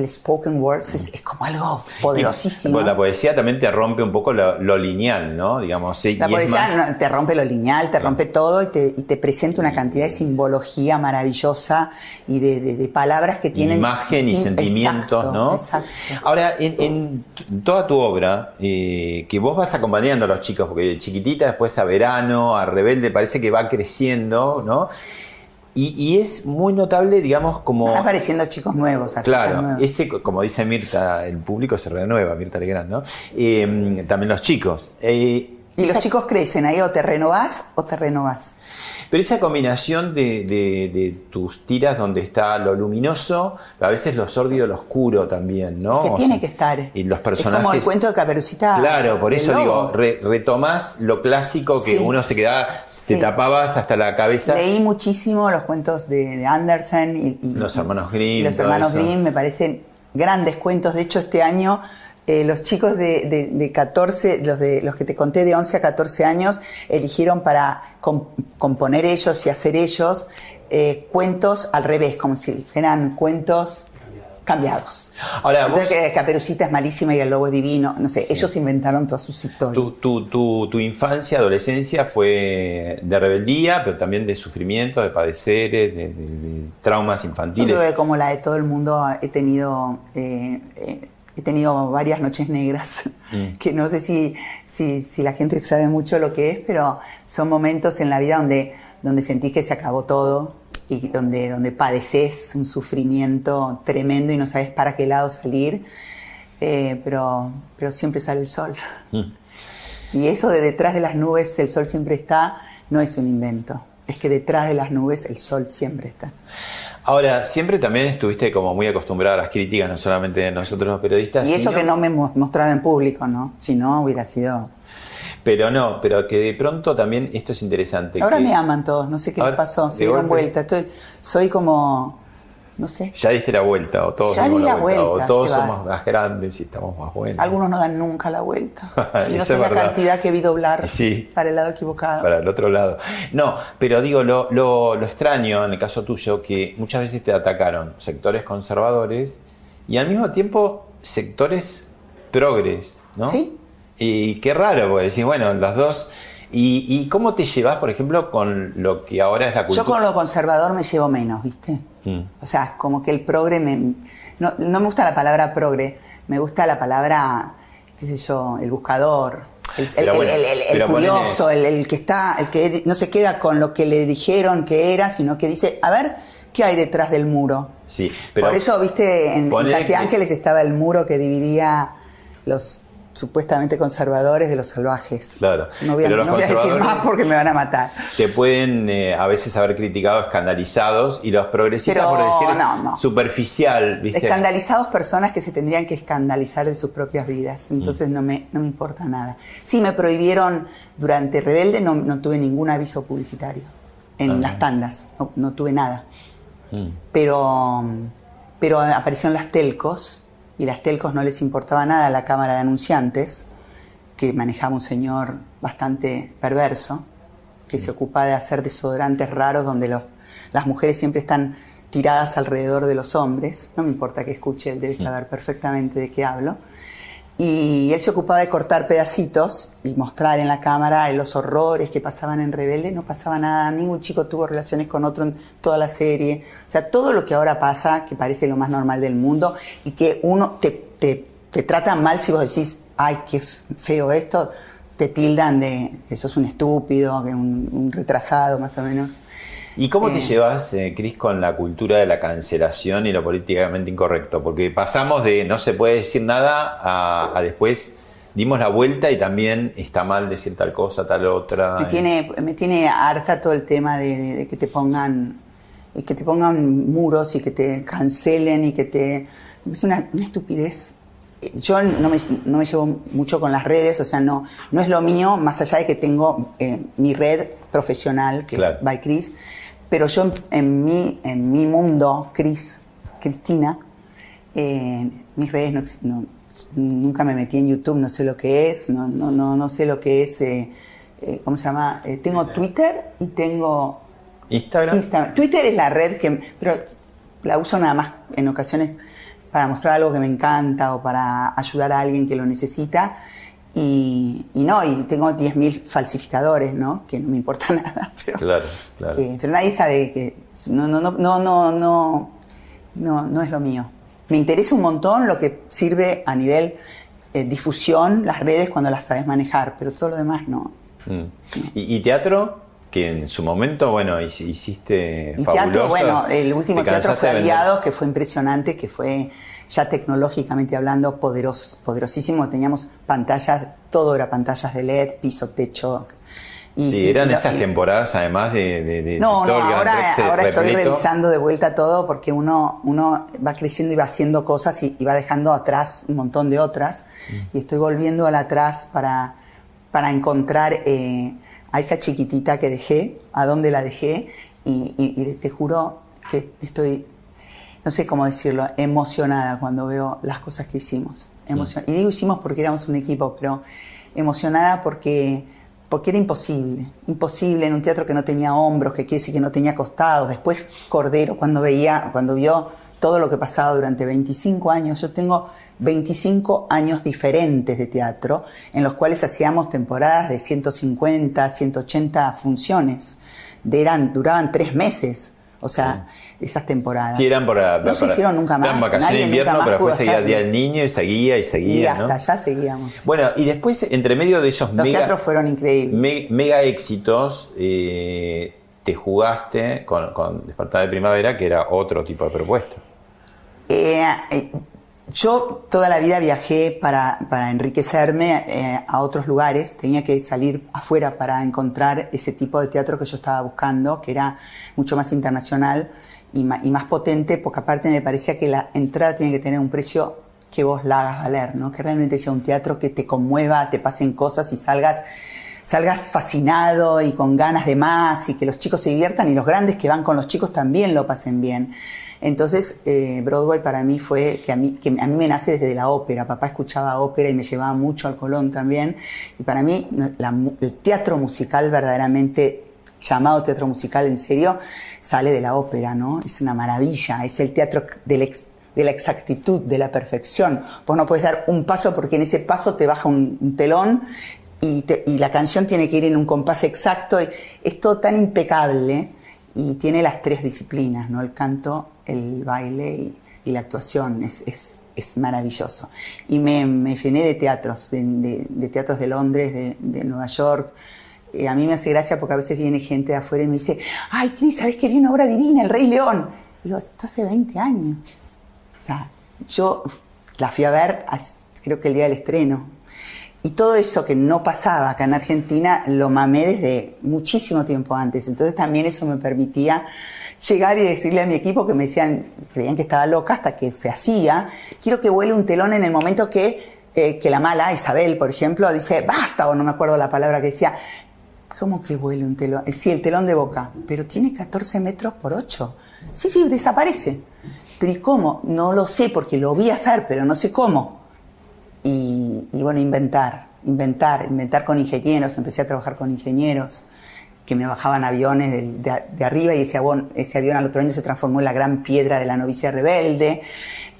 el Spoken Words es, es como algo poderosísimo. Bueno, la poesía también te rompe un poco lo, lo lineal, ¿no? Digamos, sí, La y es poesía más- no, te rompe lo lineal, te rompe todo y te, y te presenta una cantidad de simbología maravillosa y de, de- de palabras que tienen... imagen y sentimientos, Exacto, ¿no? Exacto. Ahora, en, en toda tu obra, eh, que vos vas acompañando a los chicos, porque de chiquitita, después a verano, a rebelde, parece que va creciendo, ¿no? Y, y es muy notable, digamos, como... Van apareciendo chicos nuevos, Claro, nuevos. ese, como dice Mirta, el público se renueva, Mirta Legrand, ¿no? Eh, también los chicos. Eh, Y esa- los chicos crecen ahí, o te renovás o te renovás. Pero esa combinación de, de- de tus tiras donde está lo luminoso, a veces lo sórdido, lo oscuro también, ¿no? que O tiene sea, que estar. Y los Es personajes. como el cuento de Caperucita. Claro, por eso lobo. digo, re- retomás lo clásico que Sí. uno se quedaba, te Sí. tapabas hasta la cabeza. Leí muchísimo los cuentos de, de Andersen y, y- Los hermanos Grimm, y los hermanos. Grimm me parecen grandes cuentos. De hecho, este año eh, los chicos de, de- de 14, los, de, los que te conté de 11 a 14 años, eligieron para com- componer ellos y hacer ellos eh, cuentos al revés, como si dijeran cuentos cambiados. Ahora, vos, Entonces, que Caperucita es malísima y el lobo es divino. No sé, ellos inventaron todas sus historias. tu, tu, tu, tu infancia, adolescencia fue de rebeldía, pero también de sufrimiento, de padeceres, de, de- de traumas Yo infantiles. creo que como la de todo el mundo he tenido, eh, eh, he tenido varias noches negras, Mm. que no sé si, si, si la gente sabe mucho lo que es, pero son momentos en la vida donde, donde sentís que se acabó todo y donde, donde padeces un sufrimiento tremendo y no sabes para qué lado salir, eh, pero, pero siempre sale el sol. Mm. Y eso de detrás de las nubes el sol siempre está, no es un invento. Es que detrás de las nubes el sol siempre está. Ahora, siempre también estuviste como muy acostumbrada a las críticas, no solamente de nosotros los periodistas. Y eso sino- que no me hemos mostrado en público, ¿no? Si no, hubiera sido... Pero no, pero que de pronto también esto es interesante. Ahora que me aman todos, no sé qué les pasó, se dieron golpe. vuelta. Estoy, soy como, no sé, Ya diste la vuelta, o todos Ya di la vuelta, o todos va. somos más grandes y estamos más buenos. algunos no dan nunca la vuelta. *laughs* Y no sé es la cantidad que vi doblar Sí. para el lado equivocado. Para el otro lado. No, pero digo, lo, lo- lo extraño en el caso tuyo, que muchas veces te atacaron sectores conservadores y al mismo tiempo sectores progres, ¿no? Sí. Y qué raro, porque decís, bueno, los dos. ¿Y, y cómo te llevas, por ejemplo, con lo que ahora es la cultura? Yo con lo conservador me llevo menos, ¿viste? Mm. O sea, como que el progre me... No, no me gusta la palabra progre, me gusta la palabra, qué sé yo, el buscador, el, bueno, curioso, el, el que está, el que no se queda con lo que le dijeron que era, sino que dice, a ver, ¿qué hay detrás del muro? Sí, pero. Por eso, viste, en, en ponele Casi Ángeles estaba el muro que dividía los supuestamente conservadores de los salvajes. Claro. No voy a, Pero los no voy a decir más porque me van a matar. te pueden eh, a veces haber criticado escandalizados y los progresistas Pero por decir no, no. superficial, ¿viste? Escandalizados personas que se tendrían que escandalizar de sus propias vidas. Entonces no, me, no me importa nada. Sí, me prohibieron durante Rebelde, no, no tuve ningún aviso publicitario en Ah. las tandas. No, no tuve nada. Mm. Pero, pero aparecieron las telcos y las telcos no les importaba nada a la Cámara de Anunciantes, que manejaba un señor bastante perverso, que se ocupa de hacer desodorantes raros donde los- las mujeres siempre están tiradas alrededor de los hombres. No me importa que escuche, él debe saber perfectamente de qué hablo. Y él se ocupaba de cortar pedacitos y mostrar en la cámara los horrores que pasaban en Rebelde. No pasaba nada, ningún chico tuvo relaciones con otro en toda la serie. O sea, todo lo que ahora pasa, que parece lo más normal del mundo, y que uno te, te, te tratan mal si vos decís, ay, qué feo esto, te tildan de que sos un estúpido, que un retrasado más o menos. ¿Y cómo te Eh. llevas, eh, Cris, con la cultura de la cancelación y lo políticamente incorrecto? Porque pasamos de no se puede decir nada a, a después dimos la vuelta y también está mal decir tal cosa, tal otra. Me tiene, me tiene harta todo el tema de, de- de que te pongan y que te pongan muros y que te cancelen y que te... Es una, una estupidez. Yo no me, no me llevo mucho con las redes, o sea, no, no es lo mío, más allá de que tengo eh, mi red profesional, que Claro. es By Cris, pero yo en, en mi, en mi mundo, Cris, Cristina, eh, mis redes no, no- nunca me metí en YouTube, no sé lo que es, no, no, no, no sé lo que es, eh, eh, ¿cómo se llama? Eh, tengo Twitter y tengo Instagram. Instagram. Twitter es la red que, pero la uso nada más en ocasiones para mostrar algo que me encanta o para ayudar a alguien que lo necesita. Y, y no, y tengo 10.000 falsificadores, ¿no? Que no me importa *laughs* nada, pero, Claro, claro. que- pero nadie sabe que no, no, no, no, no, no, no, no es lo mío. Me interesa un montón lo que sirve a nivel eh, difusión, las redes cuando las sabes manejar, pero todo lo demás no. Mm. ¿Y, y teatro? Que en su momento, bueno, hici- hiciste Y fabuloso. teatro, bueno, el último Te teatro fue. Aliados, que fue impresionante, que fue ya tecnológicamente hablando poderos, poderosísimo. Teníamos pantallas, todo era pantallas de LED, piso, techo. Y- Sí, eran y esas y- temporadas además de, de, de No, no, ahora, ahora estoy revisando de vuelta todo porque uno, uno va creciendo y va haciendo cosas y, va dejando atrás un montón de otras. Mm. Y estoy volviendo al atrás para, para encontrar eh, a esa chiquitita que dejé, a dónde la dejé. Y te juro que estoy, no sé cómo decirlo, emocionada cuando veo las cosas que hicimos. Emocion- Y digo hicimos porque éramos un equipo, pero emocionada porque, porque era imposible. Imposible en un teatro que no tenía hombros, que quiere decir que no tenía costados. Después Cordero, cuando veía, cuando vio todo lo que pasaba durante 25 años, yo tengo 25 años diferentes de teatro, en los cuales hacíamos temporadas de 150, 180 funciones. De eran, duraban tres meses. O sea, esas temporadas. Sí, eran para, No se hicieron nunca más. Eran vacaciones de invierno, pero después seguía el. Día del Niño y seguía y seguía, Y hasta ¿no? allá seguíamos. Bueno, y después, entre medio de esos Los mega, teatros fueron increíbles. me- mega éxitos, eh, te jugaste con, con Despertar de Primavera, que era otro tipo de propuesta. Eh, eh, yo toda la vida viajé para, para enriquecerme eh, a otros lugares. Tenía que salir afuera para encontrar ese tipo de teatro que yo estaba buscando, que era mucho más internacional y, más potente, porque aparte me parecía que la entrada tiene que tener un precio que vos la hagas valer, ¿no? Que realmente sea un teatro que te conmueva, te pasen cosas y salgas salgas fascinado y con ganas de más y que los chicos se diviertan y los grandes que van con los chicos también lo pasen bien. Entonces, eh, Broadway para mí fue que a mí, que a mí me nace desde la ópera. Papá escuchaba ópera y me llevaba mucho al Colón también. Y para mí, el teatro musical verdaderamente llamado teatro musical en serio, sale de la ópera, ¿no? Es una maravilla. Es el teatro del ex- de la exactitud, de la perfección. Vos no puedes dar un paso porque en ese paso te baja un, telón y, la canción tiene que ir en un compás exacto. es todo tan impecable y tiene las tres disciplinas, ¿no? El canto, el baile y, la actuación. Es, es- es maravilloso. Y me, llené de teatros, de, teatros de Londres, de Nueva York. A mí me hace gracia porque a veces viene gente de afuera y me dice, ay, Cris, ¿sabes que vi una obra divina, El Rey León? digo, esto hace 20 años. O sea, yo la fui a ver, creo que el día del estreno. Y todo eso que no pasaba acá en Argentina lo mamé desde muchísimo tiempo antes. Entonces también eso me permitía llegar y decirle a mi equipo que me decían, creían que estaba loca hasta que se hacía, quiero que vuele un telón en el momento que, eh, que la mala, Isabel, por ejemplo, dice, basta, o no me acuerdo la palabra que decía, ¿Cómo que vuele un telón? Eh, Sí, el telón de boca, pero tiene 14 metros por 8. Sí, sí, desaparece. Pero ¿y cómo? No lo sé porque lo vi hacer, pero no sé cómo. Y, bueno, inventar, inventar, inventar con ingenieros. Empecé a trabajar con ingenieros que me bajaban aviones de, arriba y ese ese avión al otro año se transformó en la gran piedra de la novicia rebelde.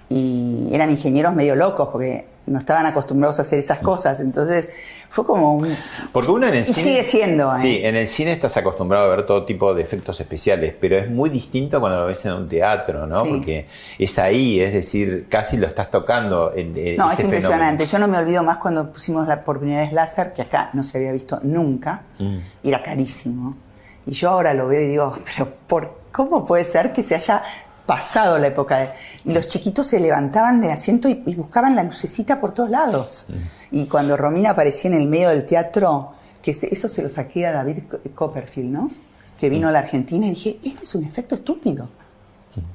Y eran ingenieros medio locos porque no estaban acostumbrados a hacer esas cosas. Entonces fue como un, Porque uno en el Y cine. sigue siendo, ¿eh? Sí, en el cine estás acostumbrado a ver todo tipo de efectos especiales, pero es muy distinto cuando lo ves en un teatro, ¿no? Sí. Porque es ahí, es decir, casi lo estás tocando. En, en No, ese es impresionante. fenómeno. Yo no me olvido más cuando pusimos la, por primera vez láser, que acá no se había visto nunca, Mm. y era carísimo. Y yo ahora lo veo y digo, pero ¿por cómo puede ser que se haya pasado la época de... Y los chiquitos se levantaban del asiento y, y buscaban la lucecita por todos lados. Y cuando Romina aparecía en el medio del teatro, que se- eso se lo saqué a David Co- Copperfield, ¿no? Que vino a la Argentina y dije, este es un efecto estúpido.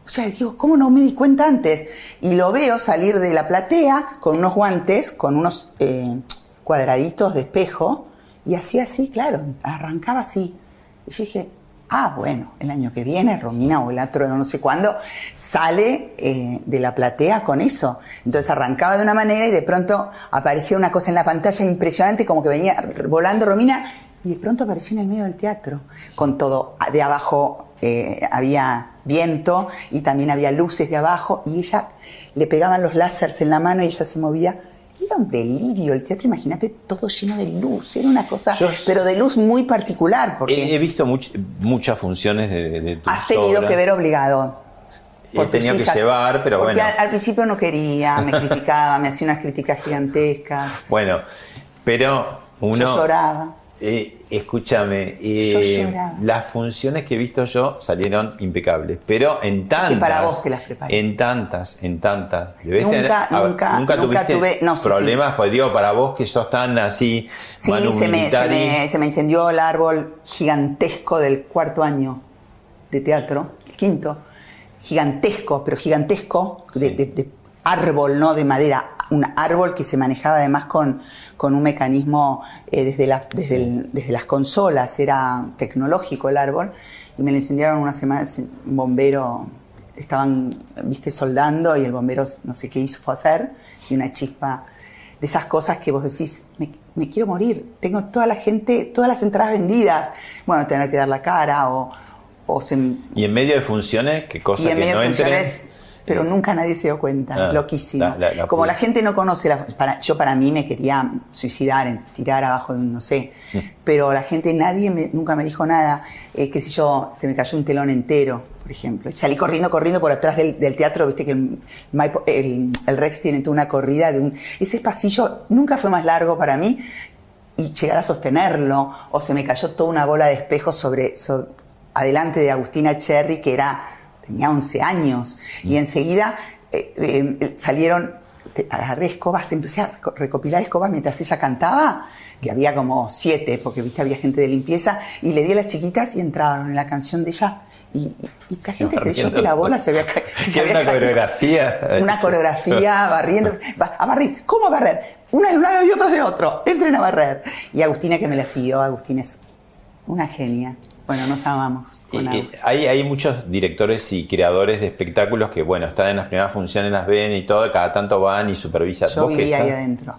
O sea, digo, ¿cómo no me di cuenta antes? Y lo veo salir de la platea con unos guantes, con unos eh, cuadraditos de espejo, y hacía así, claro, arrancaba así. Y yo dije, ah, bueno, el año que viene Romina o el otro no sé cuándo sale eh, de la platea con eso. Entonces arrancaba de una manera y de pronto aparecía una cosa en la pantalla impresionante, como que venía volando Romina, y de pronto apareció en el medio del teatro, con todo de abajo eh, había viento y también había luces de abajo y ella le pegaban los láseres en la mano y ella se movía. Era un delirio el teatro, imagínate, todo lleno de luz, era una cosa, Yo- pero de luz muy particular, porque He, he visto much- muchas funciones de, de tus has tenido que ver obligado. He tenido que hijas. llevar, pero Porque bueno. al, al principio no quería, me criticaba, me hacía unas críticas gigantescas, *laughs* Bueno, pero uno. yo lloraba. Eh, escúchame, eh, las funciones que he visto yo salieron impecables, pero en tantas. para vos te las preparé. En tantas, en tantas. Debés Nunca, tener- a nunca, nunca tuviste tuve- no, sí, problemas, pues digo, para vos que sos tan así. Sí, se me, se, Militari. me, se me incendió el árbol gigantesco del cuarto año de teatro, el quinto, gigantesco, pero gigantesco, de, Sí. de- de árbol, no de madera, un árbol que se manejaba además con, con un mecanismo eh, desde, la- desde, el- desde las consolas, era tecnológico el árbol, y me lo incendiaron una semana, un bombero, estaban, viste, soldando y el bombero no sé qué hizo fue hacer, y una chispa de esas cosas que vos decís, me, me quiero morir, tengo toda la gente, todas las entradas vendidas, bueno, tener que dar la cara o, o se, Y en medio de funciones, qué cosa y en que medio no de funciones, pero nunca nadie se dio cuenta, Ah, loquísimo. la- la- la Como la gente no conoce, la, para, yo para mí me quería suicidar, tirar abajo de un, no sé, Mm. pero la gente, nadie me- nunca me dijo nada, eh, qué sé yo, se me cayó un telón entero, por ejemplo, y salí corriendo, corriendo por atrás del, del teatro, viste que el, Maipo- el- el Rex tiene toda una corrida de un... Ese pasillo nunca fue más largo para mí, y llegar a sostenerlo, o se me cayó toda una bola de espejo sobre, so- adelante de Agustina Cherry, que era, tenía 11 años, y enseguida eh, eh, salieron, te- agarré escobas, empecé a reco- recopilar escobas mientras ella cantaba, que había como siete, porque viste, había gente de limpieza, y le di a las chiquitas y entraron en la canción de ella. Y, y- y la gente creyó que la bola se había, ca- se había una caído. coreografía. Una coreografía, *laughs* barriendo. Va- A barrir. ¿Cómo a barrer? Una de un lado y otra de otro. Entren a barrer. Y Agustina que me la siguió. Agustina es una genia. Bueno, nos amamos con y hay, hay muchos directores y creadores de espectáculos que, bueno, están en las primeras funciones, las ven y todo, cada tanto van y supervisan. Yo Vos vivía ahí adentro.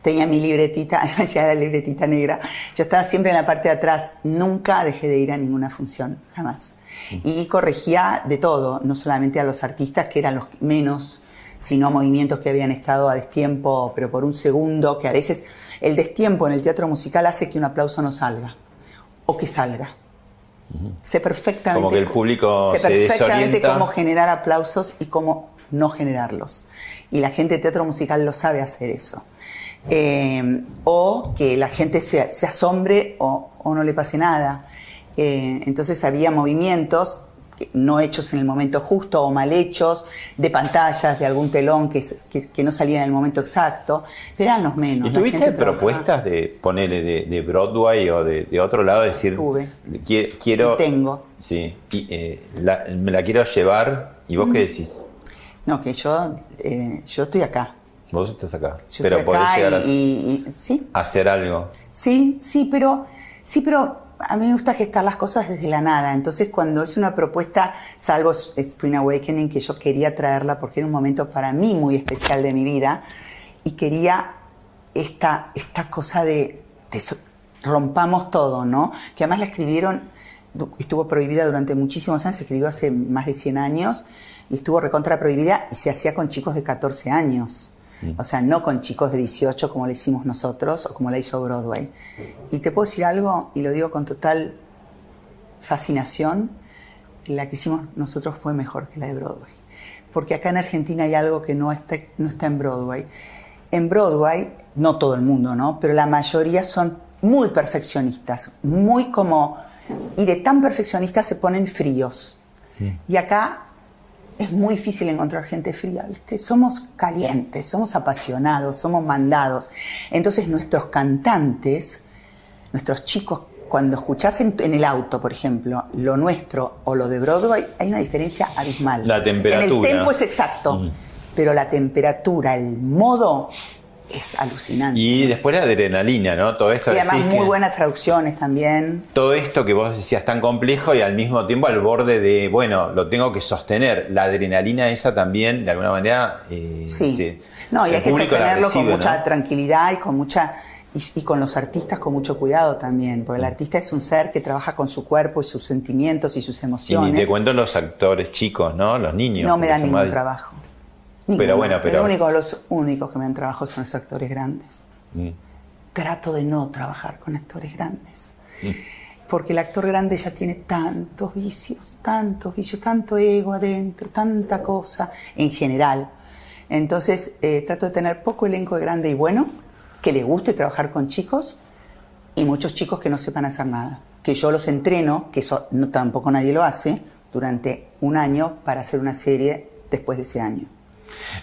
tenía mi libretita, *laughs* decía la libretita negra. Yo estaba siempre en la parte de atrás, nunca dejé de ir a ninguna función, jamás. Y corregía de todo, no solamente a los artistas, que eran los menos, sino movimientos que habían estado a destiempo, pero por un segundo, que a veces el destiempo en el teatro musical hace que un aplauso no salga, o que salga. Sé perfectamente, Como que el público sé se perfectamente desorienta. cómo generar aplausos y cómo no generarlos. Y la gente de teatro musical lo sabe hacer eso. Eh, o que la gente se, se asombre o, o no le pase nada. Eh, entonces había movimientos no hechos en el momento justo o mal hechos, de pantallas, de algún telón que, que- que no salía en el momento exacto, pero eran los menos. ¿Y tuviste propuestas de ponerle de, de Broadway o de, de otro lado? Decir, Tuve. "Qui- quiero. Y tengo. Sí, y, eh, la- me la quiero llevar. ¿Y vos qué decís? No, que yo, eh, yo estoy acá. Vos estás acá. Yo pero estoy podés acá llegar y- sí, hacer algo. Sí, sí, pero sí, pero a mí me gusta gestar las cosas desde la nada. Entonces, cuando es una propuesta, salvo Spring Awakening, que yo quería traerla porque era un momento para mí muy especial de mi vida y quería esta, esta cosa de, de rompamos todo, ¿no? Que además la escribieron, estuvo prohibida durante muchísimos años, se escribió hace más de 100 años y estuvo recontra prohibida y se hacía con chicos de 14 años. O sea, no con chicos de 18 como le hicimos nosotros o como la hizo Broadway. Y te puedo decir algo, y lo digo con total fascinación, la que hicimos nosotros fue mejor que la de Broadway. Porque acá en Argentina hay algo que no está, no está en Broadway. En Broadway, no todo el mundo, ¿no? Pero la mayoría son muy perfeccionistas, muy como... Y de tan perfeccionistas se ponen fríos. Y acá es muy difícil encontrar gente fría, ¿viste? Somos calientes, somos apasionados, somos mandados. Entonces nuestros cantantes, nuestros chicos, cuando escuchás en, en el auto, por ejemplo, lo nuestro o lo de Broadway, hay una diferencia abismal. La temperatura. En el tempo es exacto, pero la temperatura, el modo es alucinante. Y después la adrenalina, ¿no? Todo esto Y además decís muy que- buenas traducciones también. todo esto que vos decías tan complejo y al mismo tiempo al borde de, bueno, lo tengo que sostener. La adrenalina esa también, de alguna manera, eh, Sí. se- No, y hay que sostenerlo con mucha ¿no? tranquilidad y con mucha y, y con los artistas con mucho cuidado también, porque el artista es un ser que trabaja con su cuerpo y sus sentimientos y sus Y ni emociones. te cuento los actores chicos, ¿no? Los niños. no me dan ningún trabajo. Pero Ninguno. bueno, pero- El único- los únicos que me dan trabajo son los actores grandes. Mm. Trato de no trabajar con actores grandes. Mm. Porque el actor grande ya tiene tantos vicios, tantos vicios, tanto ego adentro, tanta cosa en general. Entonces eh, trato de tener poco elenco de grande y bueno, que le guste trabajar con chicos y muchos chicos que no sepan hacer nada. Que yo los entreno, que eso no, tampoco nadie lo hace, durante un año para hacer una serie después de ese año.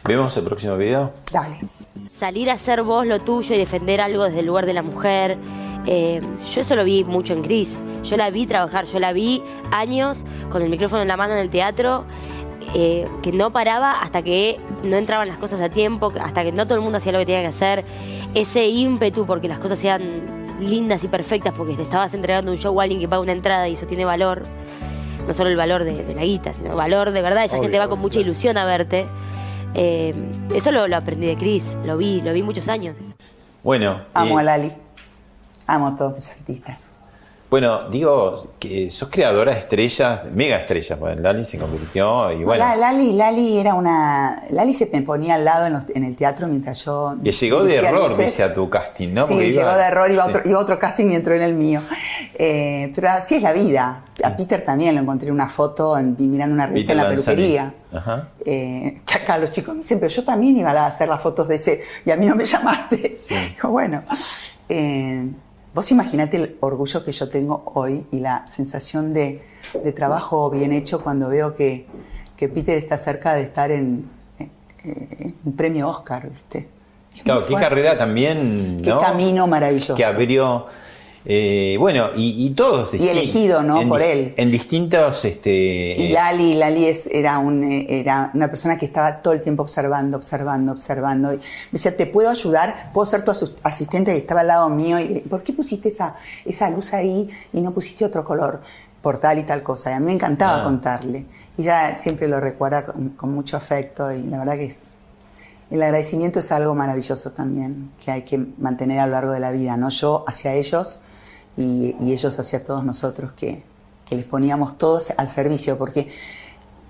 ¿Vemos el próximo video? Dale. salir a hacer vos lo tuyo y defender algo desde el lugar de la mujer. Eh, yo eso lo vi mucho en Cris. Yo la vi trabajar, yo la vi años con el micrófono en la mano en el teatro, eh, que no paraba hasta que no entraban las cosas a tiempo, hasta que no todo el mundo hacía lo que tenía que hacer. Ese ímpetu porque las cosas sean lindas y perfectas, porque te estabas entregando un show a alguien que paga una entrada y eso tiene valor. No solo el valor de, de la guita, sino valor de verdad. Esa Obvio, gente va con obvio, mucha ilusión a verte. Eh, eso lo, lo aprendí de Chris, lo vi, lo vi muchos años. Bueno, Amo eh, a Lali. Amo a todos mis artistas. bueno, digo que sos creadora de estrellas, mega estrellas. Bueno, Lali se convirtió y bueno, La- Lali, Lali era una. Lali se me ponía al lado en, los- en el teatro mientras yo. que llegó de error, luces. dice a tu casting, ¿no? sí, Porque iba- llegó de error, iba, sí. otro, iba a otro casting y entró en el mío. Eh, pero así es la vida. A Peter también lo encontré en una foto en- mirando una revista Peter en la peluquería. Ajá. Eh, que acá los chicos me dicen, pero yo también iba a hacer las fotos de ese y a mí no me *laughs* llamaste. Digo, bueno, eh, vos imaginate el orgullo que yo tengo hoy y la sensación de, de trabajo bien hecho cuando veo que, que Peter está cerca de estar en, eh, en un premio Oscar, ¿viste? Claro, qué carrera también, Qué ¿no? camino maravilloso. Que abrió. Eh, bueno, y, y todos. Y elegido, ¿no? en Por él. En distintos. Este, Y eh, Lali, Lali es, era, un, eh, era una persona que estaba todo el tiempo observando, observando, observando. Y me decía, ¿te puedo ayudar? ¿Puedo ser tu asistente? Y estaba al lado mío. Y, ¿Por qué pusiste esa, esa luz ahí y no pusiste otro color? Por tal y tal cosa. Y a mí me encantaba Ah. contarle. Y ella siempre lo recuerda con, con mucho afecto y la verdad que es El agradecimiento es algo maravilloso también, que hay que mantener a lo largo de la vida, no yo hacia ellos y, y ellos hacia todos nosotros, que, que les poníamos todos al servicio, porque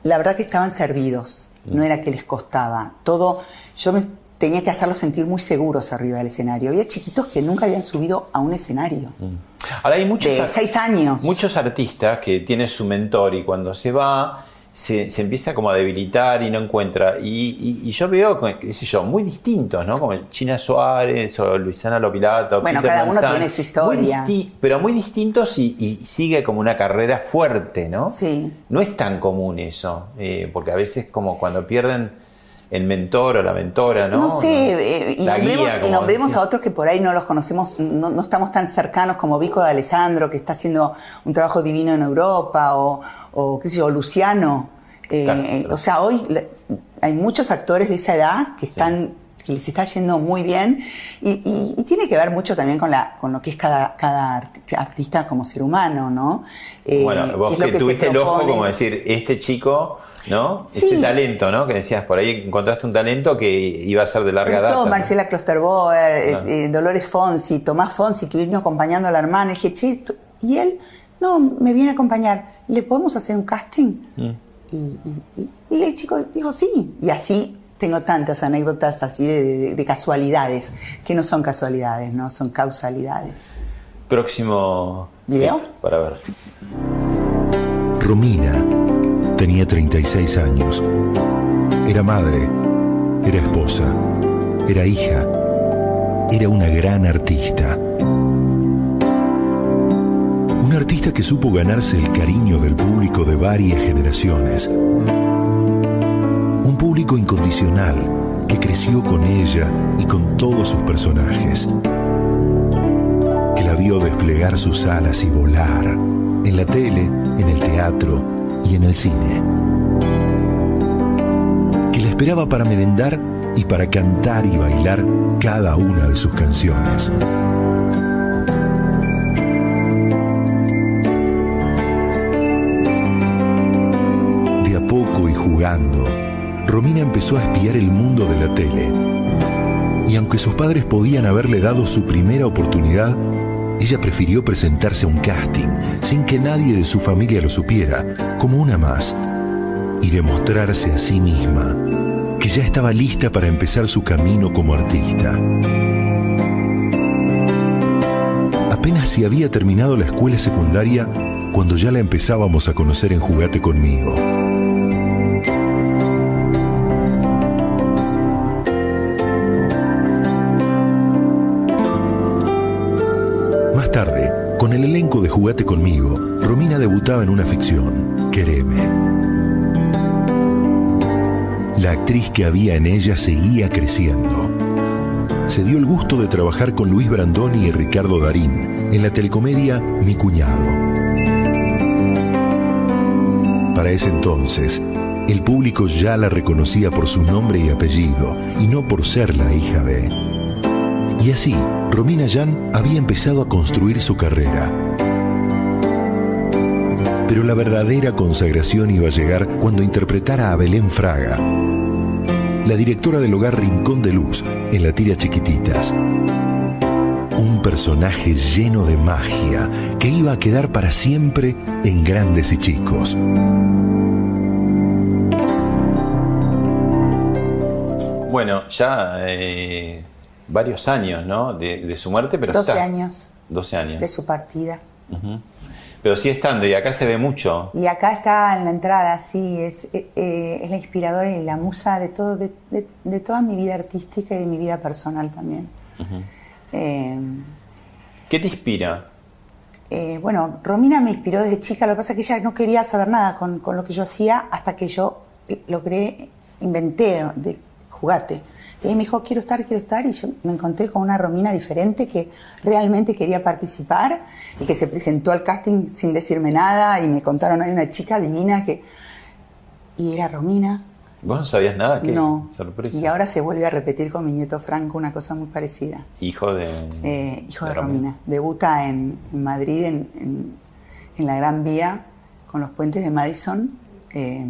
la verdad que estaban servidos, no era que les costaba. Todo, yo me tenía que hacerlos sentir muy seguros arriba del escenario. Había chiquitos que nunca habían subido a un escenario. Ahora hay muchos, De seis años. muchos artistas que tienen su mentor y cuando se va se, se empieza como a debilitar y no encuentra. Y, y- y yo veo, qué sé yo, muy distintos, ¿no? Como China Suárez o Luisana Lopilato. Bueno, Peter cada uno tiene su historia. Muy pero muy distintos y, y sigue como una carrera fuerte, ¿no? Sí. No es tan común eso, eh, porque a veces como cuando pierden el mentor o la mentora, ¿no? No, sé, eh, y La nombremos, guía, y como nombremos decís. a otros que por ahí no los conocemos, no, no estamos tan cercanos como Vico de Alessandro, que está haciendo un trabajo divino en Europa, o, o qué sé yo, Luciano. Eh, Claro, eh, O sea, hoy hay muchos actores de esa edad que están que les está yendo muy bien y, y- y tiene que ver mucho también con, la, con lo que es cada, cada arti- artista como ser humano, ¿no? Eh, Bueno, vos que, tuviste el ojo como decir, este chico, ¿no? Sí. Ese talento, ¿no? Que decías, por ahí encontraste un talento que iba a ser de larga Pero data. todo, ¿no? Marcela Klosterboer, eh, eh, Dolores Fonsi, Tomás Fonsi, que vino acompañando a la hermana. Y dije, che, y él, no, me viene a acompañar. ¿Le podemos hacer un casting? Mm. Y, y- y- y el chico dijo, sí. Y así tengo tantas anécdotas así de, de- de casualidades, que no son casualidades, no son causalidades. Próximo ¿Video? para ver. Romina tenía 36 años. Era madre, era esposa, era hija, era una gran artista. Una artista que supo ganarse el cariño del público de varias generaciones. Un público incondicional que creció con ella y con todos sus personajes. Que la vio desplegar sus alas y volar en la tele, en el teatro y en el cine. Que la esperaba para merendar y para cantar y bailar cada una de sus canciones. De a poco y jugando, Romina empezó a espiar el mundo de la tele. Y aunque sus padres podían haberle dado su primera oportunidad, ella prefirió presentarse a un casting sin que nadie de su familia lo supiera, como una más, y demostrarse a sí misma que ya estaba lista para empezar su camino como artista. Apenas si había terminado la escuela secundaria cuando ya la empezábamos a conocer en Jugate conmigo. El elenco de Jugate conmigo, Romina debutaba en una ficción, Quereme. La actriz que había en ella seguía creciendo. Se dio el gusto de trabajar con Luis Brandoni y Ricardo Darín en la telecomedia Mi cuñado. Para ese entonces, el público ya la reconocía por su nombre y apellido y no por ser la hija de. Y así, Romina Yan había empezado a construir su carrera. Pero la verdadera consagración iba a llegar cuando interpretara a Belén Fraga, la directora del hogar Rincón de Luz en la tira Chiquititas. Un personaje lleno de magia que iba a quedar para siempre en Grandes y Chicos. Bueno, ya eh, varios años, ¿no? De, de su muerte, pero 12 está. años 12 años. de su partida. Pero sigue estando y acá se ve mucho. Y acá está en la entrada, sí, es, eh, eh, es la inspiradora y la musa de, todo, de, de- de toda mi vida artística y de mi vida personal también. Eh, ¿Qué te inspira? eh, bueno, Romina me inspiró desde chica, lo que pasa es que ella no quería saber nada con, con lo que yo hacía hasta que yo logré, inventé de jugate. Y me dijo, quiero estar, quiero estar, y yo me encontré con una Romina diferente que realmente quería participar y que se presentó al casting sin decirme nada y me contaron, hay una chica divina que... Y era Romina. ¿Vos no sabías nada? ¿Qué No. sorpresa? Y ahora se vuelve a repetir con mi nieto Franco una cosa muy parecida. Hijo de... Eh, hijo de, De Romina. Romina. Debuta en, en Madrid, en, en- en la Gran Vía, con los puentes de Madison. Eh,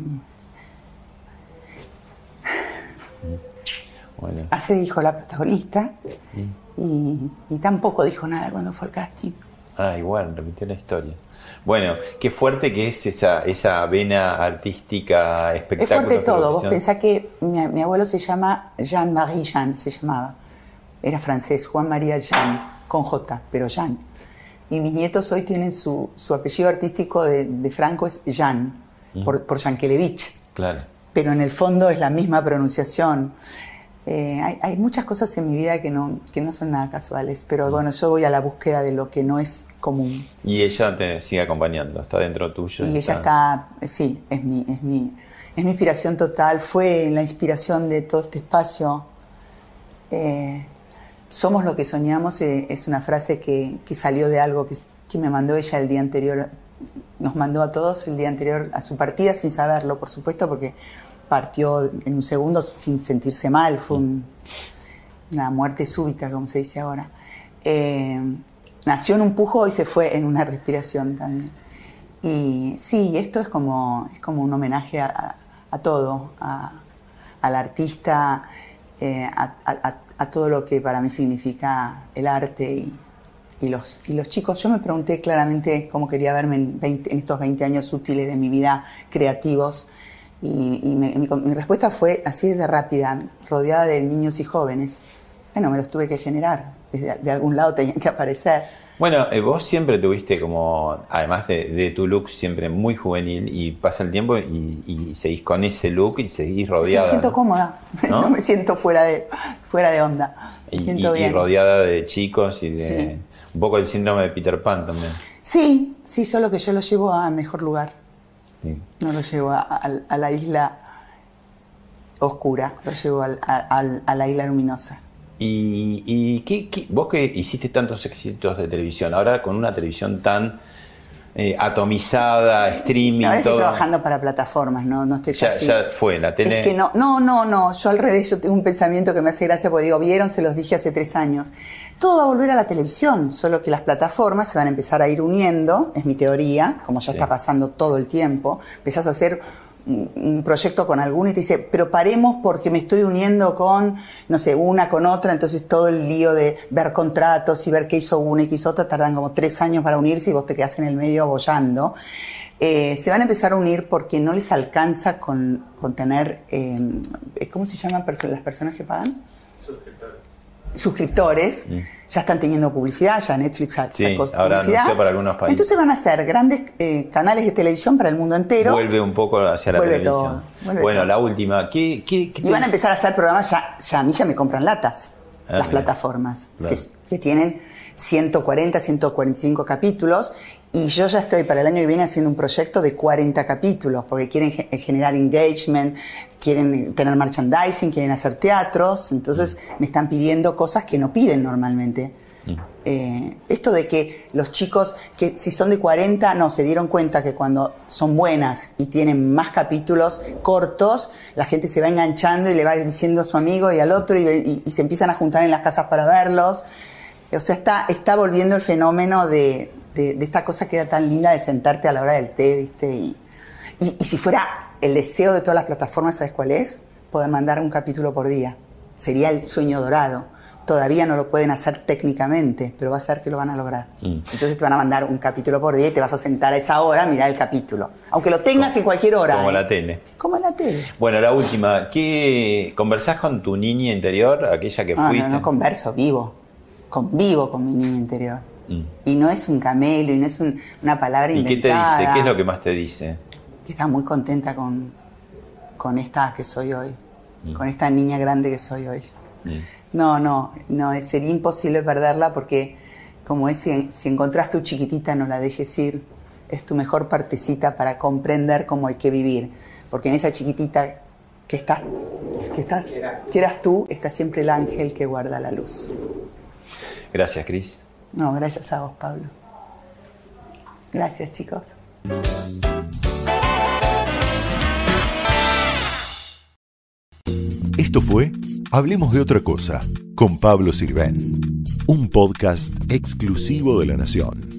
Bueno. Hijo la protagonista y, y tampoco dijo nada cuando fue al casting. Ah, igual, repitió la historia. Bueno, qué fuerte que es esa, esa vena artística, Es espectáculo. fuerte todo. Vos pensás que mi, mi abuelo se llama Jean-Marie Jean, se llamaba. Era francés, Juan María Jean, con J, pero Jean. Y mis nietos hoy tienen su, su apellido artístico de, de Franco, es Jean, por, por Yankelevich. Claro. Pero en el fondo es la misma pronunciación. Eh, hay, hay muchas cosas en mi vida que no, que no son nada casuales, pero bueno, yo voy a la búsqueda de lo que no es común. Y ella te sigue acompañando, está dentro tuyo. Y ella está, sí, es mi, es mi, es mi inspiración total, fue la inspiración de todo este espacio. Eh, somos lo que soñamos, eh, es una frase que, que salió de algo que, que me mandó ella el día anterior, nos mandó a todos el día anterior a su partida sin saberlo, por supuesto, porque partió en un segundo sin sentirse mal, fue un- una muerte súbita, como se dice ahora. Eh, nació en un pujo y se fue en una respiración también. Y sí, esto es como, es como un homenaje a, todo, a- al artista, eh, a, a- a- a todo lo que para mí significa el arte y, y los, y los chicos. Yo me pregunté claramente cómo quería verme en, 20 en estos 20 años útiles de mi vida creativos. Y, y me- mi, mi respuesta fue así de rápida, rodeada de niños y jóvenes. Bueno, me los tuve que generar, desde de algún lado tenían que aparecer. Bueno, eh, vos siempre tuviste como, además de, de tu look siempre muy juvenil, y pasa el tiempo y, y seguís con ese look y seguís rodeada. Me siento cómoda, ¿No? *laughs* ¿No? me siento fuera de, fuera de onda. Me Y, siento y- y bien. rodeada de chicos y de Sí. un poco el síndrome de Peter Pan también. Sí, sí, solo que yo lo llevo a mejor lugar. Sí. No lo llevo a, a- a la isla oscura, lo llevo al- a, a la isla luminosa. Y, y qué- qué- vos que hiciste tantos éxitos de televisión, ahora con una televisión tan eh, atomizada, streaming, Ahora estoy todo. trabajando para plataformas, no, no estoy Ya, casi- ya fue, la tele. Es que no, no, no, no, yo al revés, yo tengo un pensamiento que me hace gracia porque digo, vieron, se los dije hace tres años. Todo va a volver a la televisión, solo que las plataformas se van a empezar a ir uniendo, es mi teoría, como ya Sí. está pasando todo el tiempo. Empezás a hacer un, proyecto con alguno y te dice, pero paremos porque me estoy uniendo con, no sé, una con otra, entonces todo el lío de ver contratos y ver qué hizo una y qué hizo otra, tardan como tres años para unirse y vos te quedás en el medio abollando. Eh, se van a empezar a unir porque no les alcanza con, con tener, eh, ¿cómo se llaman perso- las personas que pagan? Suscriptores. Ya están teniendo publicidad, ya Netflix sa- Mm. Sí, sacó ahora publicidad. anunció para algunos países. Entonces van a ser grandes eh, canales de televisión para el mundo entero. Vuelve un poco hacia la Vuelve televisión. todo, vuelve bueno, todo. la última. ¿Qué, qué, qué Y van a empezar a hacer programas, ya, ya a mí ya me compran latas, Ah, las mira. plataformas, Claro. que, que tienen 140, 145 capítulos, y yo ya estoy para el año que viene haciendo un proyecto de 40 capítulos, porque quieren ge- generar engagement, quieren tener merchandising, quieren hacer teatros, entonces me están pidiendo cosas que no piden normalmente. Eh, esto de que los chicos, que si son de 40, no, se dieron cuenta que cuando son buenas y tienen más capítulos cortos, la gente se va enganchando y le va diciendo a su amigo y al otro y, y- y se empiezan a juntar en las casas para verlos. O sea, está, está volviendo el fenómeno de, de- de esta cosa que era tan linda de sentarte a la hora del té, ¿viste? Y, y- y si fuera el deseo de todas las plataformas, ¿sabes cuál es? Poder mandar un capítulo por día. Sería el sueño dorado. Todavía no lo pueden hacer técnicamente, pero va a ser que lo van a lograr. Mm. Entonces te van a mandar un capítulo por día y te vas a sentar a esa hora a mirar el capítulo. Aunque lo tengas en cualquier hora. Como ¿eh? la tele. Como la tele. Bueno, la última. ¿Qué conversás con tu niña interior, aquella que No, fuiste? no, no converso, vivo. Convivo con mi niña interior. Mm. Y no es un camelo y no es un- una palabra ¿Y qué te inventada. dice? ¿Qué es lo que más te dice? que está muy contenta con, con esta que soy hoy, Mm. con esta niña grande que soy hoy. Mm. No, no, no, sería imposible perderla porque como es, si, si encontrás tu chiquitita no la dejes ir, es tu mejor partecita para comprender cómo hay que vivir, porque en esa chiquitita que estás, que estás, que eras tú, está siempre el ángel que guarda la luz. Gracias, Cris. No, gracias a vos, Pablo. Gracias, chicos. Esto fue Hablemos de otra cosa con Pablo Sirven, un podcast exclusivo de la Nación.